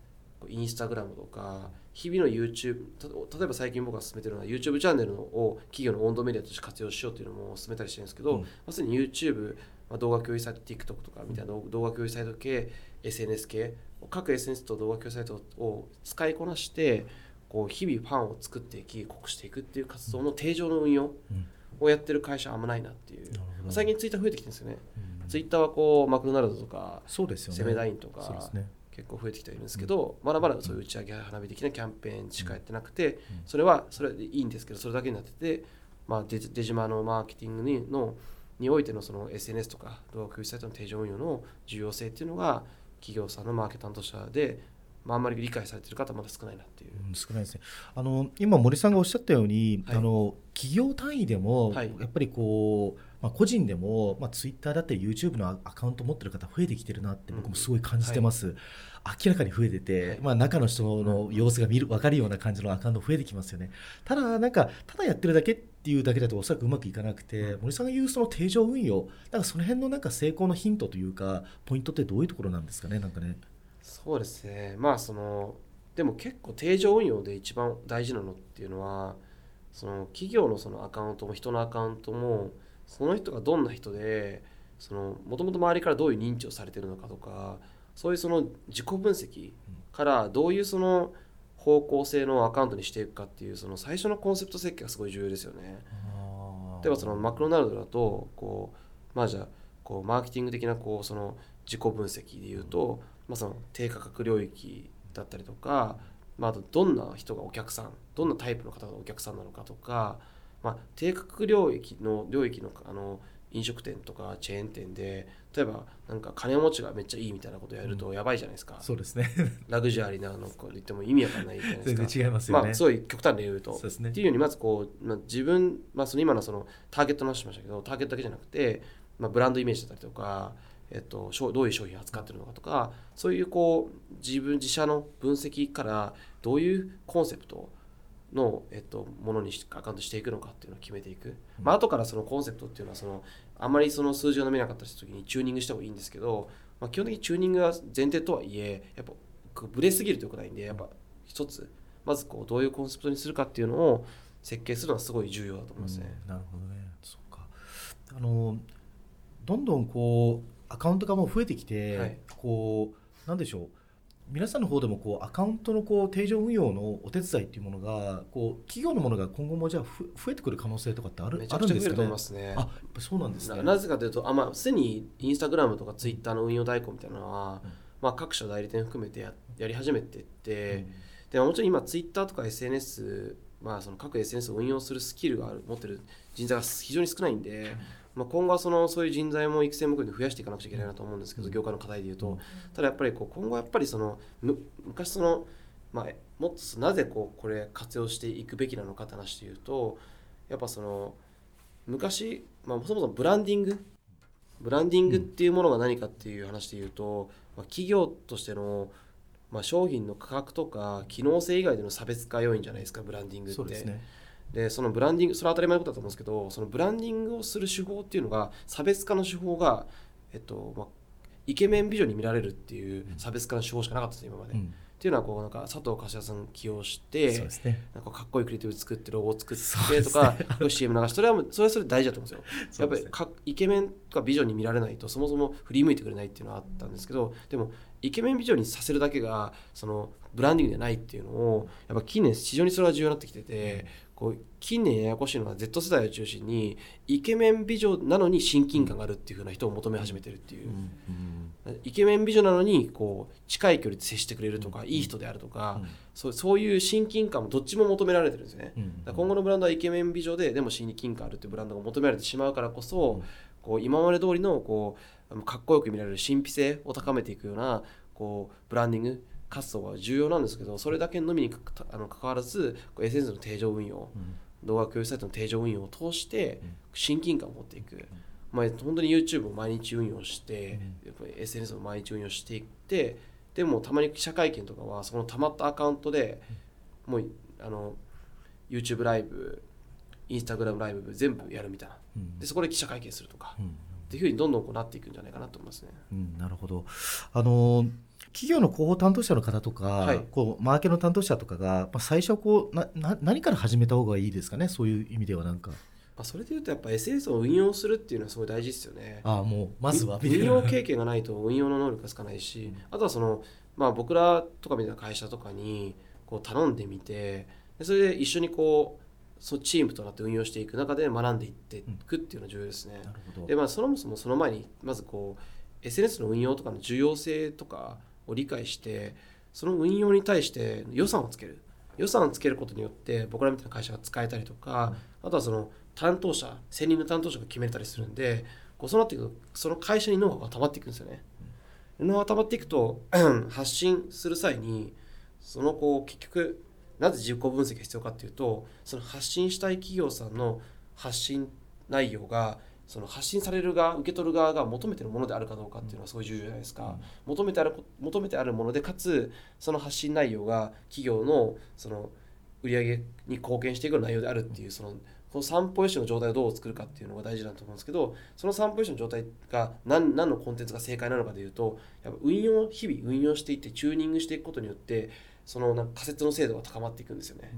インスタグラムとか日々の YouTube た例えば最近僕が進めてるのは YouTube チャンネルのを企業の温度メディアとして活用しようっていうのも進めたりしてるんですけど、うん。まあ、すでに YouTube、まあ、動画共有サイト TikTok とかみたいな動動画共有サイト系 SNS 系各 SNS と動画共有サイトを使いこなしてこう日々ファンを作っていき濃くしていくっていう活動の定常の運用うん。をやってる会社あんまないなっていう。なるほど。最近ツイッター増えてきてるんですよね、うん。ツイッターはこうマクドナルドとかセメダインとかそうですね結構増えてきてはいるんですけど、まだまだそういう打ち上げ花火的なキャンペーンしかやってなくて、うん。それはそれでいいんですけどそれだけになってて、まあ、デジデジマのマーケティングにのにおいてのその SNS とか動画共有サイトの定常運用の重要性っていうのが企業さんのマーケ担当者で、まあ、あんまり理解されてる方はまだ少ないなっていう。うん少ないですね。あの今森さんがおっしゃったように、はい。あの企業単位でも、はい。やっぱりこう、まあ、個人でも、まあ、ツイッターだったり YouTube のアアカウント持ってる方増えてきてるなって僕もすごい感じてます、明らかに増えてて、はい。まあ、中の人の様子が見る分かるような感じのアカウント増えてきますよね。ただなんかただやってるだけっていうだけだとおそらくうまくいかなくて、森さんが言うその定常運用なんかその辺のなんか成功のヒントというかポイントってどういうところなんですかねなんかねそうですねまあそのでも結構定常運用で一番大事なのっていうのはその企業のそのアカウントも人のアカウントもその人がどんな人でもともと周りからどういう認知をされてるのかとかそういうその自己分析からどういうその方向性のアカウントにしていくかっていうその最初のコンセプト設計がすごい重要ですよね。例えばそのマクドナルドだとこうまあじゃあこうマーケティング的なこうその自己分析で言うと、まあ、その低価格領域だったりとか、まあ、あとどんな人がお客さんどんなタイプの方がお客さんなのかとか、まあ、低価格領域の領域のあの飲食店とかチェーン店で例えばなんか金持ちがめっちゃいいみたいなことやるとやばいじゃないですか、そうですね。ラグジュアリーなのこ言っても意味わかんないじゃないです全か然違いますよね、まあ、すごい極端に言うと。そうですね。っていうようにまずこう、まあ、自分、まあ、その今のそのターゲットの話しましたけどターゲットだけじゃなくて、まあ、ブランドイメージだったりとか、えっと、商どういう商品を扱ってるのかとかそういうこう自分自社の分析からどういうコンセプトの、えっと、ものにしアカウントしていくのかっていうのを決めていく、まあ後からそのコンセプトっていうのはそのあんまりその数字が飲めなかった時にチューニングした方がいいんですけど、まあ、基本的にチューニングが前提とはいえやっぱこうブレすぎるとよくないんでやっぱ一つまずこうどういうコンセプトにするかっていうのを設計するのはすごい重要だと思いますね。うんなるほどね。そうか。あのどんどんこうアカウントがもう増えてきて、はい。こうなんでしょう。皆さんの方でもこうアカウントのこう定常運用のお手伝いっていうものがこう企業のものが今後もじゃあふ増えてくる可能性とかってあるめちあゃくちゃ増える。あそうなんですね。ななぜかというと、あまあ、すでにインスタグラムとかツイッターの運用代行みたいなのは、うん。まあ、各社代理店含めてややり始めてって、うん。でもちろん今ツイッターとか SNS まあ、その各 SNS を運用するスキルがある持ってる人材が非常に少ないんで、まあ、今後はそのそういう人材も育成目標で増やしていかなくちゃいけないなと思うんですけど、業界の課題でいうと、ただやっぱりこう今後はやっぱりそのむ昔その、まあ、もっとなぜこうこれ活用していくべきなのかって話でいうとやっぱその昔、まあ、そもそもブランディングブランディングっていうものが何かっていう話でいうと、まあ、企業としてのまあ、商品の価格とか機能性以外での差別化要因じゃないですかブランディングって。そうですねでそのブランディングそれは当たり前のことだと思うんですけどそのブランディングをする手法っていうのが差別化の手法が、えっとまあ、イケメン美女に見られるっていう差別化の手法しかなかったです今まで。うんっていうのはこうなんか佐藤柏さん起用して、ね。なんかかっこいいクリエイティブ作ってロゴを作ってとか、こう CM 流してそれはそれはそれで大事だと思うんですよ。すね。っぱりかイケメンとか美女に見られないとそもそも振り向いてくれないっていうのはあったんですけどでもイケメン美女にさせるだけがそのブランディングじゃないっていうのをやっぱ近年非常にそれが重要になってきててこう近年ややこしいのは Z 世代を中心にイケメン美女なのに親近感があるっていう風な人を求め始めてるっていう。うんうんイケメン美女なのにこう近い距離で接してくれるとかいい人であるとかそうそういう親近感もどっちも求められてるんですね。うん。今後のブランドはイケメン美女ででも親近感あるっていうブランドが求められてしまうからこそ、こう今まで通りのこうかっこよく見られる神秘性を高めていくようなこうブランディング活動は重要なんですけどそれだけのみにかかあの関わらず SNS の定常運用動画共有サイトの定常運用を通して親近感を持っていく、まあ、本当に YouTube を毎日運用して、やっぱり SNS を毎日運用していってでもたまに記者会見とかはそのたまったアカウントでもうあの YouTube ライブ Instagram ライブ全部やるみたいな。うん。でそこで記者会見するとか、うん。っていうふうにどんどんこうなっていくんじゃないかなと思いますね。うん、なるほど。あの企業の広報担当者の方とか、はい。こうマーケの担当者とかが、まあ、最初はこうなな何から始めた方がいいですかね？そういう意味ではなんかまあ、それでいうとやっぱ SNS を運用するっていうのはすごい大事ですよね。ああもうまずは運な用経験がないと運用の能力がつかないし、あとはその、まあ、僕らとかみたいな会社とかにこう頼んでみてでそれで一緒にこうそうチームとなって運用していく中で学んでいっていくっていうのが重要ですね。なるほど。でまあそもそもその前にまずこう SNS の運用とかの重要性とかを理解してその運用に対して予算をつける。予算をつけることによって僕らみたいな会社が使えたりとか、あとはその担当者専任の担当者が決めたりするんでこうそうなっていくとその会社にノウハウが溜まっていくんですよね。ノウハウが溜まっていくと 発信する際にそのこう結局なぜ自己分析が必要かっていうとその発信したい企業さんの発信内容がその発信される側受け取る側が求めてるものであるかどうかっていうのはすごい重要じゃないですか、求めてある求めてあるものでかつその発信内容が企業のその売り上げに貢献していく内容であるっていうそのこの三歩よしの状態をどう作るかっていうのが大事だと思うんですけどその三歩よしの状態が何何のコンテンツが正解なのかでいうとやっぱ運用日々運用していってチューニングしていくことによってそのなんか仮説の精度が高まっていくんですよね。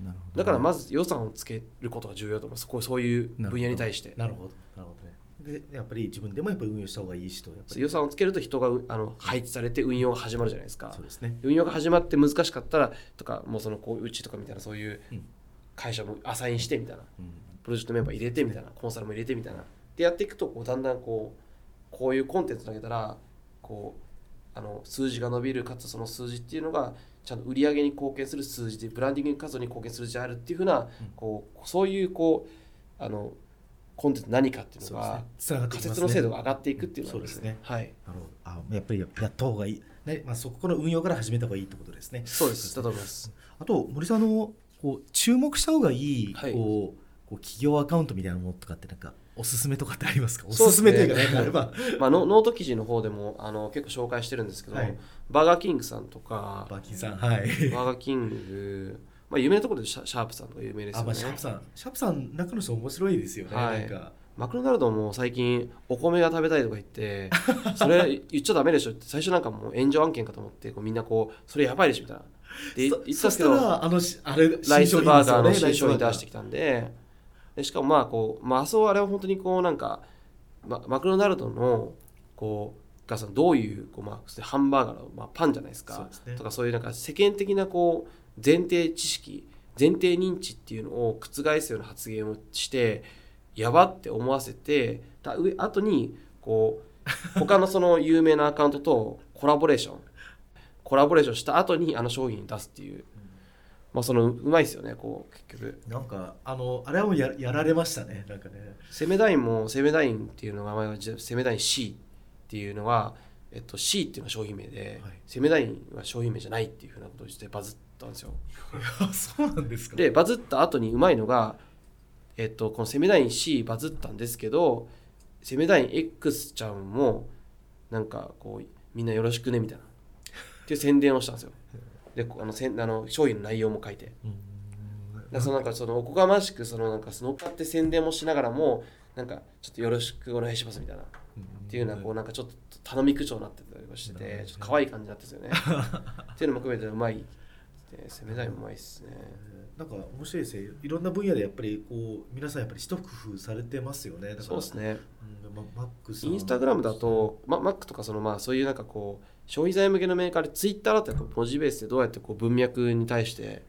うんなるほどだからまず予算をつけることが重要だと思います。こうそういう分野に対して。なるほどなるほどねでやっぱり自分でもやっぱり運用した方がいいしとやっぱり予算をつけると人がうあの配置されて運用が始まるじゃないですかそう。ですね運用が始まって難しかったらとかもうそのこううちとかみたいなそういううん会社もアサインしてみたいな。うん。プロジェクトメンバー入れてみたいな。コンサルも入れてみたいな。でやっていくとこうだんだんこうこういうコンテンツ投げたらこうあの数字が伸びるかつその数字っていうのがちゃんと売り上げに貢献する数字でブランディング活動に貢献する数字であるっていうふうなこうそういうこうあのコンテンツ何かっていうのがつながってい仮説の精度が上がっていくっていうのがそうですね。はい。なるほど。あやっぱりやった方がいい、ねまあ、そこの運用から始めた方がいいってことですね。そうです。だと思います。あと森さんのこう注目した方がいい、はい。こうこう企業アカウントみたいなものとかってなんかおすすめとかってありますか？おすね。すすめというかなんかあれば。まあノノート記事の方でもあの結構紹介してるんですけど、はい。バーガーキングさんとかバーキンさんはい。バーガーキング、まあ、有名なところでシャープさんとか有名ですよね。あまあシャープさんシャープさん中の人面白いですよね、はい。なんか。マクドナルドも最近お米が食べたいとか言ってそれ言っちゃダメでしょって最初なんかもう炎上案件かと思ってこうみんなこうそれやばいでしょみたいなで言そそしたらあのしあれライスバーガーの新新商品出してきたんででしかもまあこう、まあ、あそうあれは本当にこうなんか、ま、マクドナルドのこうがそのどういうこう、まあ、ハンバーガーの、まあ、パンじゃないですか。ですね。とかそういうなんか世間的なこう前提知識前提認知っていうのを覆すような発言をしてやばって思わせてた上後にこう他のその有名なアカウントとコラボレーションコラボレーションした後にあの商品を出すっていう。まあそのうまいですよねこう結局。なんかあのあれはもうややられましたねなんかね。セメダインもセメダインっていうのが前はじゃセメダイン C っていうのは、えっと、C っていうのが商品名で、はい。セメダインは商品名じゃないっていうふうなことをしてバズったんですよ。あ そうなんですか。でバズった後にうまいのが、えっと、このセメダイン C バズったんですけどセメダイン X ちゃんもなんかこうみんなよろしくねみたいなっていう宣伝をしたんですよ。であのせんあの商品の内容も書いて。だそのなんかそのおこがましくそのなんか乗っかって宣伝もしながらもなんかちょっとよろしくお願いしますみたいな。っていうのはこうなんかちょっと頼み口調になってたりしててちょっと可愛い感じになってるんですよね。っていうのも含めてうまい。で攻め台もうまいっすね。なんか面白いですね。いろんな分野でやっぱりこう皆さんやっぱり一工夫されてますよね。だからそうですね。うんまマックインスタグラムだと、ま、マックとかそのまあそういうなんかこう消費財向けのメーカーでツイッターだとやっぱ文字ベースでどうやってこう文脈に対して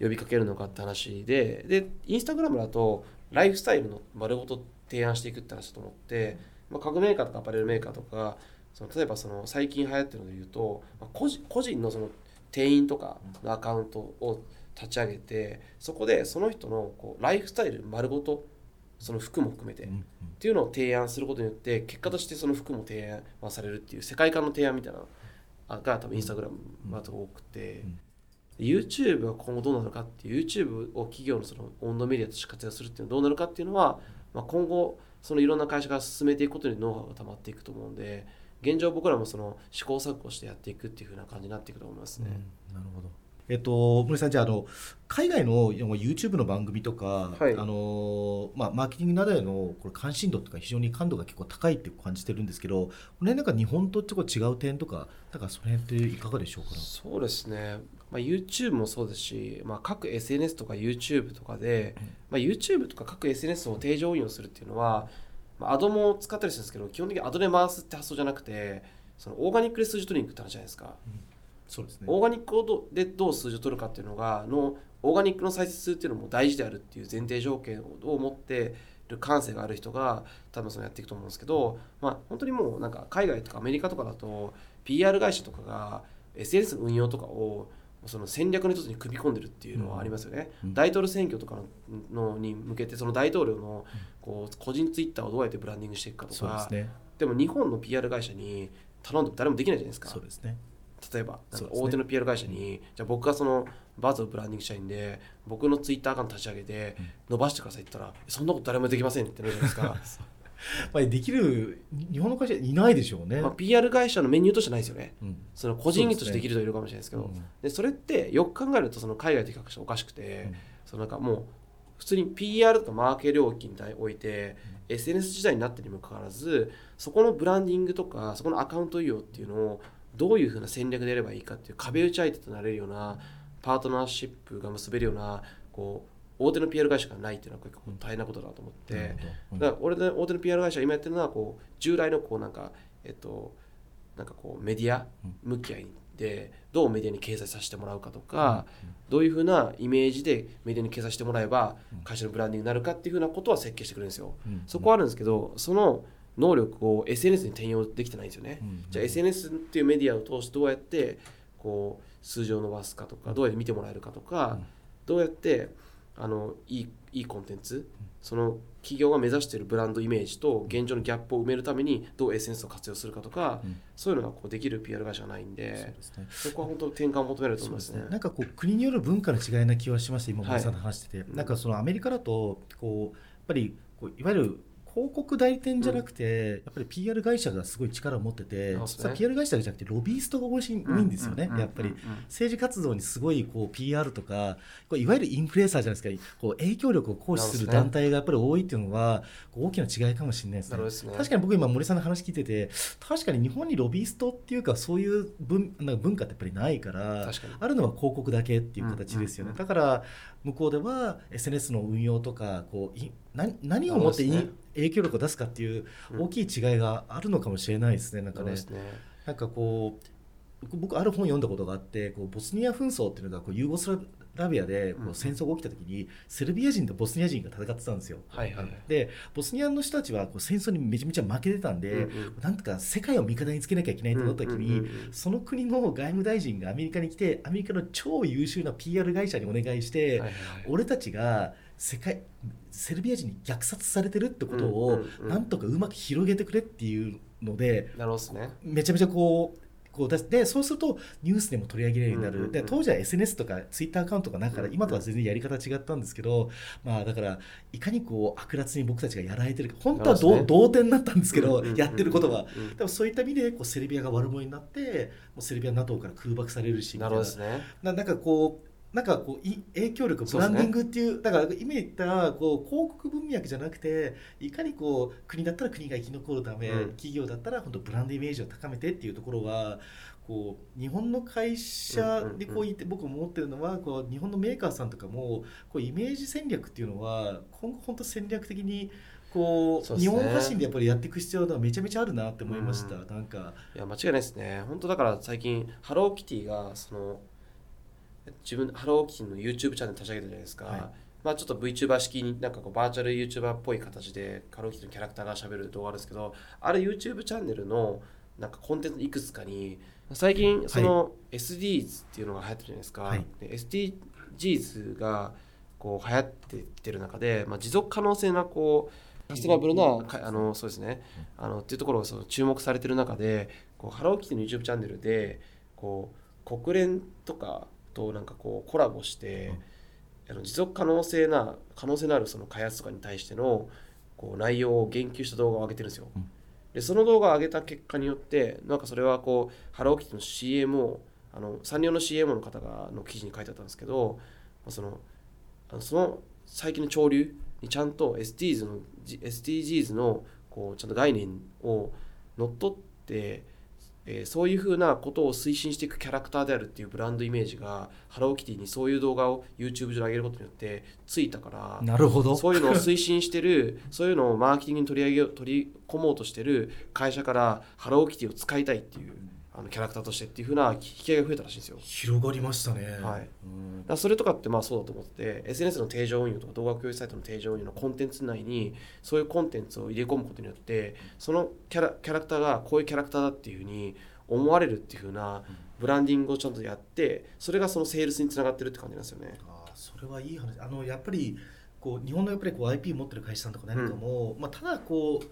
呼びかけるのかって話ででインスタグラムだとライフスタイルの丸ごと提案していくって話だと思って、まあ、家具メーカーとかアパレルメーカーとかその例えばその最近流行ってるので言うと、まあ個人個人のその店員とかのアカウントを立ち上げてそこでその人のこうライフスタイル丸ごとその服も含めてっていうのを提案することによって結果としてその服も提案されるっていう世界観の提案みたいなのが多分インスタグラムは多くて、うん YouTube は今後どうなるかっていう YouTube を企業のその温度メディアとして活用するっていうのはどうなるかっていうのは、まあ、今後そのいろんな会社が進めていくことにノウハウが溜まっていくと思うんで現状僕らもその試行錯誤してやっていくっていう風な感じになっていくと思いますね。うんなるほど。えっと森さんじゃああの海外の YouTube の番組とか、はい。あのまあマーケティングなどへのこれ関心度とか非常に感度が結構高いって感じてるんですけど、この辺なんか日本とちょっと違う点とか、なんかその辺っていかがでしょうか？そうですね、まあ、YouTube もそうですし、まあ、各 SNS とか YouTube とかで、まあ、YouTube とか各 SNS を定常運用するっていうのは、まあ、アドも使ったりするんですけど基本的にアドで回すって発想じゃなくてそのオーガニックで数字取りに行くって話じゃないですか、そうですね。オーガニックをどでどう数字を取るかっていうのがのオーガニックの再生数っていうのも大事であるっていう前提条件を持ってる感性がある人が多分そのやっていくと思うんですけど、まあ、本当にもうなんか海外とかアメリカとかだと PR 会社とかが SNS の運用とかをその戦略の一つに組み込んでるっていうのはありますよね、うん大統領選挙とかののに向けてその大統領のこう個人ツイッターをどうやってブランディングしていくかとかですね。でも日本の PR 会社に頼んでも誰もできないじゃないですかそうですね。例えば大手の PR 会社に、じゃあ僕がそのバズをブランディングしたいんで僕のツイッターアカウント立ち上げて伸ばしてくださいって言ったらそんなこと誰もできませんってなるじゃないですか、まあできる日本の会社いないでしょうね。まあ、PR 会社のメニューとしてないですよね。うん。その個人技としてできる人いるかもしれないですけど。うん。でそれってよく考えるとその海外と比較しておかしくて、うん。そのなんかもう普通に PR とかマーケ料金において、SNS 時代になってにもかかわらずそこのブランディングとかそこのアカウント利用っていうのをどういうふうな戦略でやればいいかっていう壁打ち相手となれるようなパートナーシップが結べるようなこう大手の PR 会社がないっていうのは結構大変なことだと思って、なるほど。だから俺の大手の PR 会社が今やってるのはこう従来のこうなんかえっとなんかこうメディア向き合いでどうメディアに掲載させてもらうかとか、どういうふうなイメージでメディアに掲載してもらえば会社のブランディングになるかっていうふうなことは設計してくれるん。ですよ。うん。そこはあるんですけどその能力を SNS に転用できてないんですよね。うんじゃあ SNS っていうメディアを通してどうやってこう数字を伸ばすかとかどうやって見てもらえるかとか、うんどうやってあのいいいいコンテンツその企業が目指しているブランドイメージと現状のギャップを埋めるためにどう SNS を活用するかとか、うんそういうのがこうできる PR 会社がないんでですね。そこは本当転換を求めると思いますすね。。ねなんかこう国による文化の違いな気はしました今はい森さんと話してて、うんなんかそのアメリカだとこうやっぱりこういわゆる広告代理店じゃなくて、やっぱり PR 会社がすごい力を持ってて、ね。実は PR 会社じゃなくてロビーストが多いん多いんですよね、やっぱり。うん。うん政治活動にすごいこう PR とかこういわゆるインフルエンサーじゃないですか。こう影響力を行使する団体がやっぱり多いっていうのは大きな違いかもしれないですね。ね。確かに僕今森さんの話聞いてて確かに日本にロビーストっていうかそういう文なんか文化ってやっぱりないからあるのは広告だけっていう形ですよね、うんうんうん。だから向こうでは SNS の運用とかこうい何何をもっていね。影響力を出すかっていう大きい違いがあるのかもしれないですねなんかね。ね。なんかこう僕ある本読んだことがあってこうボスニア紛争っていうのがこうユーゴスラビアでこう戦争が起きた時にセルビア人とボスニア人が戦ってたんですよ。はいはいはい。でボスニアの人たちはこう戦争にめちゃめちゃ負けてたんで、うんうん。なんとか世界を味方につけなきゃいけないと思った時に、その国の外務大臣がアメリカに来てアメリカの超優秀な PR 会社にお願いして、はいはいはい。俺たちが世界セルビア人に虐殺されてるってことうんをなんとかうまく広げてくれっていうのでなるほどですね。めちゃめちゃこうこうでそうするとニュースでも取り上げられるようになる、で当時は SNS とかツイッターアカウントがなから今とは全然やり方違ったんですけど、まあだからいかにこう悪辣に僕たちがやられてるか本当はね。同点になったんですけど、やってることは。うんでもそういった意味でこうセルビアが悪者になってもうセルビア NATO から空爆されるしみたな。いるほどですね。ななんかこうなんかこうい影響力ブランディングっていうだから今言ったこう広告文脈じゃなくていかにこう国だったら国が生き残るため、うん。企業だったら本当ブランドイメージを高めてっていうところはこう日本の会社でこう言って僕思ってるのはこう日本のメーカーさんとかもこうイメージ戦略っていうのは今後本当戦略的にこう日本発信でやっぱりやっていく必要がめちゃめちゃあるなって思いました、うん。なんか。いや間違いないですね。本当だから最近ハローキティがその自分ハローキティの YouTube チャンネル立ち上げたじゃないですか、はい。まあちょっと VTuber 式になんかこうバーチャル YouTuber っぽい形でハローキティのキャラクターがしゃべる動画ですけどあれ YouTube チャンネルのなんかコンテンツいくつかに最近その SDGs っていうのが流行ってるじゃないですか、はい。で SDGs がこう流行ってってる中で、まあ、持続可能性なこうサステナブルなかあのそうですね。あのっていうところがその注目されてる中でこうハローキティの YouTube チャンネルでこう国連とかとなんかこうコラボして、あの持続可能性な可能性のあるその開発とかに対してのこう内容を言及した動画を上げてるんですよ。うんでその動画を上げた結果によってなんかそれはこうハローキティの CM をあのサンリオの CM の方がの記事に書いてあったんですけどまあそのあのその最近の潮流にちゃんと SDGs の SDGs のこうちゃんと概念を乗っ取って、えーそういうふうなことを推進していくキャラクターであるっていうブランドイメージがハローキティにそういう動画を YouTube 上で上げることによってついたからなるほど。そういうのを推進してるそういうのをマーケティングに取り上げ取り込もうとしてる会社からハローキティを使いたいっていうあのキャラクターとしてっていうふうな引き合いが増えたらしいんですよ。広がりましたね、はい。うんだそれとかってまあそうだと思ってて SNS の定常運用とか動画共有サイトの定常運用のコンテンツ内にそういうコンテンツを入れ込むことによってそのキャラキャラクターがこういうキャラクターだっていうふうに思われるっていうふうなブランディングをちゃんとやってそれがそのセールスにつながってるって感じなんですよね。あーそれはいい話。あのやっぱりこう日本のやっぱりこう IP 持ってる会社さんとか何かも、まあ、ただこう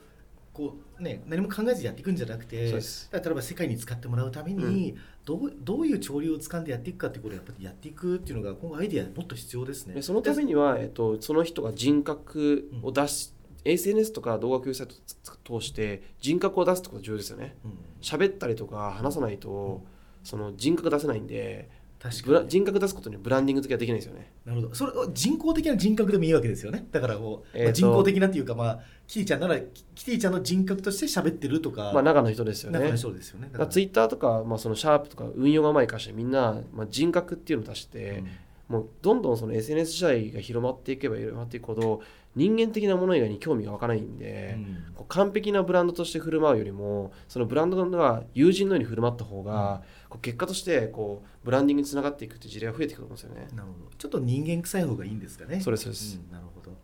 こう、ね、何も考えずやっていくんじゃなくて例えば世界に使ってもらうために、どうどういう潮流を掴んでやっていくかっていうことをやっぱりやっていくっていうのが今後アイデアもっと必要ですね。で。そのためには、えっと、その人が人格を出し、SNS とか動画共有サイトを通して人格を出すってことが重要ですよね。うん。喋ったりとか話さないと、その人格出せないんで確かに。人格出すことにブランディング付けはできないですよね。なるほど。それは人工的な人格でもいいわけですよね。だからこう、まあえーと人工的なっていうか、まあ、キティちゃんならキキティちゃんの人格として喋ってるとか、まあ中の人ですよね。中の人ですよね。だだから。ツイッターとか、まあ、そのシャープとか運用が甘い会社みんな、まあ、人格っていうのを出して、もうどんどんその SNS 時代が広まっていけば広まっていくほど人間的なもの以外に興味が湧かないんで、うん。こう完璧なブランドとして振る舞うよりもそのブランドが友人のように振る舞った方が、こう結果としてこうブランディングにつながっていくっていう事例が増えていくと思うんですよね。なるほど。ちょっと人間臭い方がいいんですかね。そうですそうですんなるほど。わ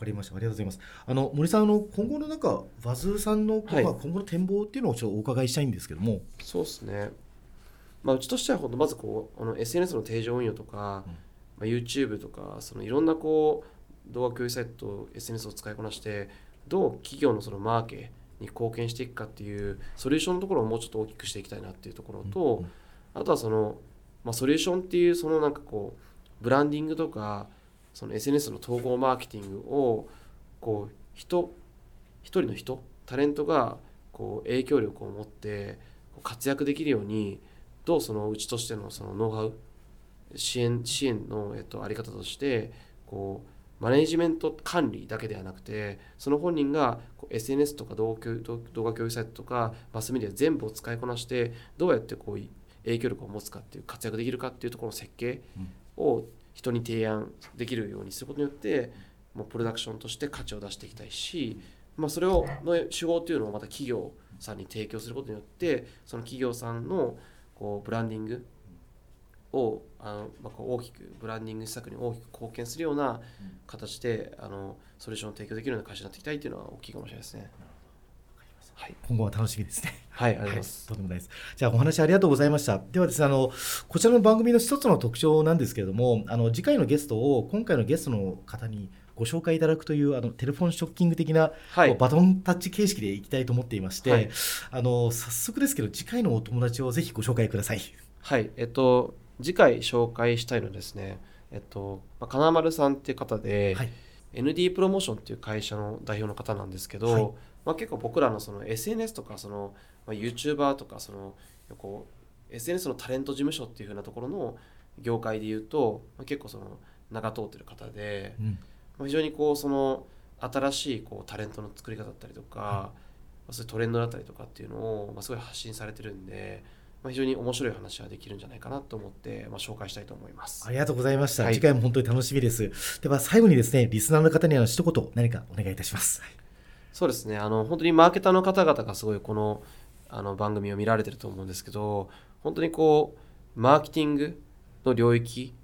かりました。ありがとうございます。あの森さんあの今後のなんかワズーさんの、はいまあ今後の展望っていうのをちょっとお伺いしたいんですけども。そうですね。まあ、うちとしてはほんとまずこうあの SNS の定常運用とか、うんまあ、YouTube とかそのいろんなこう動画共有サイト SNS を使いこなしてどう企業のそのマーケに貢献していくかっていうソリューションのところをもうちょっと大きくしていきたいなっていうところと、うんあとはその、まあ、ソリューションっていうそのなんかこうブランディングとかその SNS の統合マーケティングをこう人一人の人タレントがこう影響力を持って活躍できるようにどうそのうちとしてのそのノウハウ支援支援の、えっと、あり方としてこうマネジメント管理だけではなくてその本人が SNS とか動画共有動動画共有サイトとかマスメディア全部を使いこなしてどうやってこう影響力を持つかっていう活躍できるかっていうところの設計を人に提案できるようにすることによってもうプロダクションとして価値を出していきたいし、まあ、それをの手法っていうのをまた企業さんに提供することによってその企業さんのこうブランディングをあの、まあ、こう大きくブランディング施策に大きく貢献するような形であのソリューションを提供できるような会社になっていきたいっていうのは大きいかもしれないですね。はい、今後は楽しみですね。はい、ありがとうございます。とんでもないです。じゃあお話ありがとうございました。ではですね、あのこちらの番組の一つの特徴なんですけれども、あの次回のゲストを今回のゲストの方にご紹介いただくというあのテレフォンショッキング的な、はいバトンタッチ形式でいきたいと思っていまして、はいあの早速ですけど次回のお友達をぜひご紹介ください。はい、えっと、次回紹介したいのはですね、えっと、まあ金丸さんっていう方で、はい。ND プロモーションっていう会社の代表の方なんですけど、はい。まあ、結構僕らのその SNS とかその、まあ、YouTuber とかそのこう SNS のタレント事務所っていう風なところの業界で言うと、まあ、結構その名が通ってる方で、うん。まあ、非常にこうその新しいこうタレントの作り方だったりとか、まあそういうトレンドだったりとかっていうのを、まあ、すごい発信されてるんで、まあ、非常に面白い話ができるんじゃないかなと思って、まあ、紹介したいと思います。ありがとうございました。はい次回も本当に楽しみです。では最後にですね、リスナーの方には一言何かお願いいたします。そうですねあの本当にマーケターの方々がすごいこのあの番組を見られてると思うんですけど本当にこうマーケティングの領域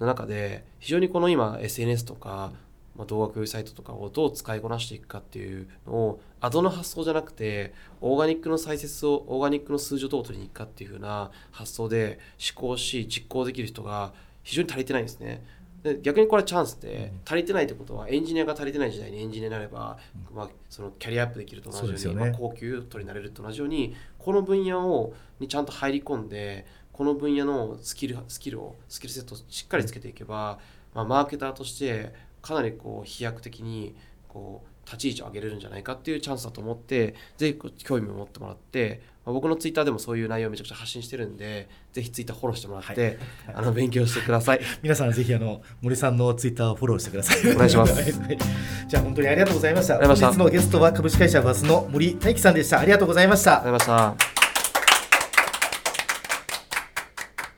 の中で非常にこの今 SNS とか、まあ、動画サイトとかをどう使いこなしていくかっていうのをアドの発想じゃなくてオーガニックの再生をオーガニックの数字をどう取りに行くかっていう風な発想で思考し実行できる人が非常に足りてないんですね。で逆にこれはチャンスで足りてないってことはエンジニアが足りてない時代にエンジニアになれば、まあ、そのキャリアアップできると同じようにまあ、高級取りになれると同じようにこの分野をにちゃんと入り込んでこの分野のスキルスキルをスキルセットをしっかりつけていけば、まあ、マーケターとしてかなりこう飛躍的にこう立ち位置を上げれるんじゃないかっていうチャンスだと思ってぜひ興味を持ってもらって、まあ、僕のツイッターでもそういう内容をめちゃくちゃ発信してるんでぜひツイッターフォローしてもらって、あの勉強してください。皆さんぜひあの森さんのツイッターをフォローしてください。お願いします はいじゃあ本当にありがとうございました。ありがとうございました本日のゲストは株式会社バスの森大樹さんでした。ありがとうございましたありがとうございました。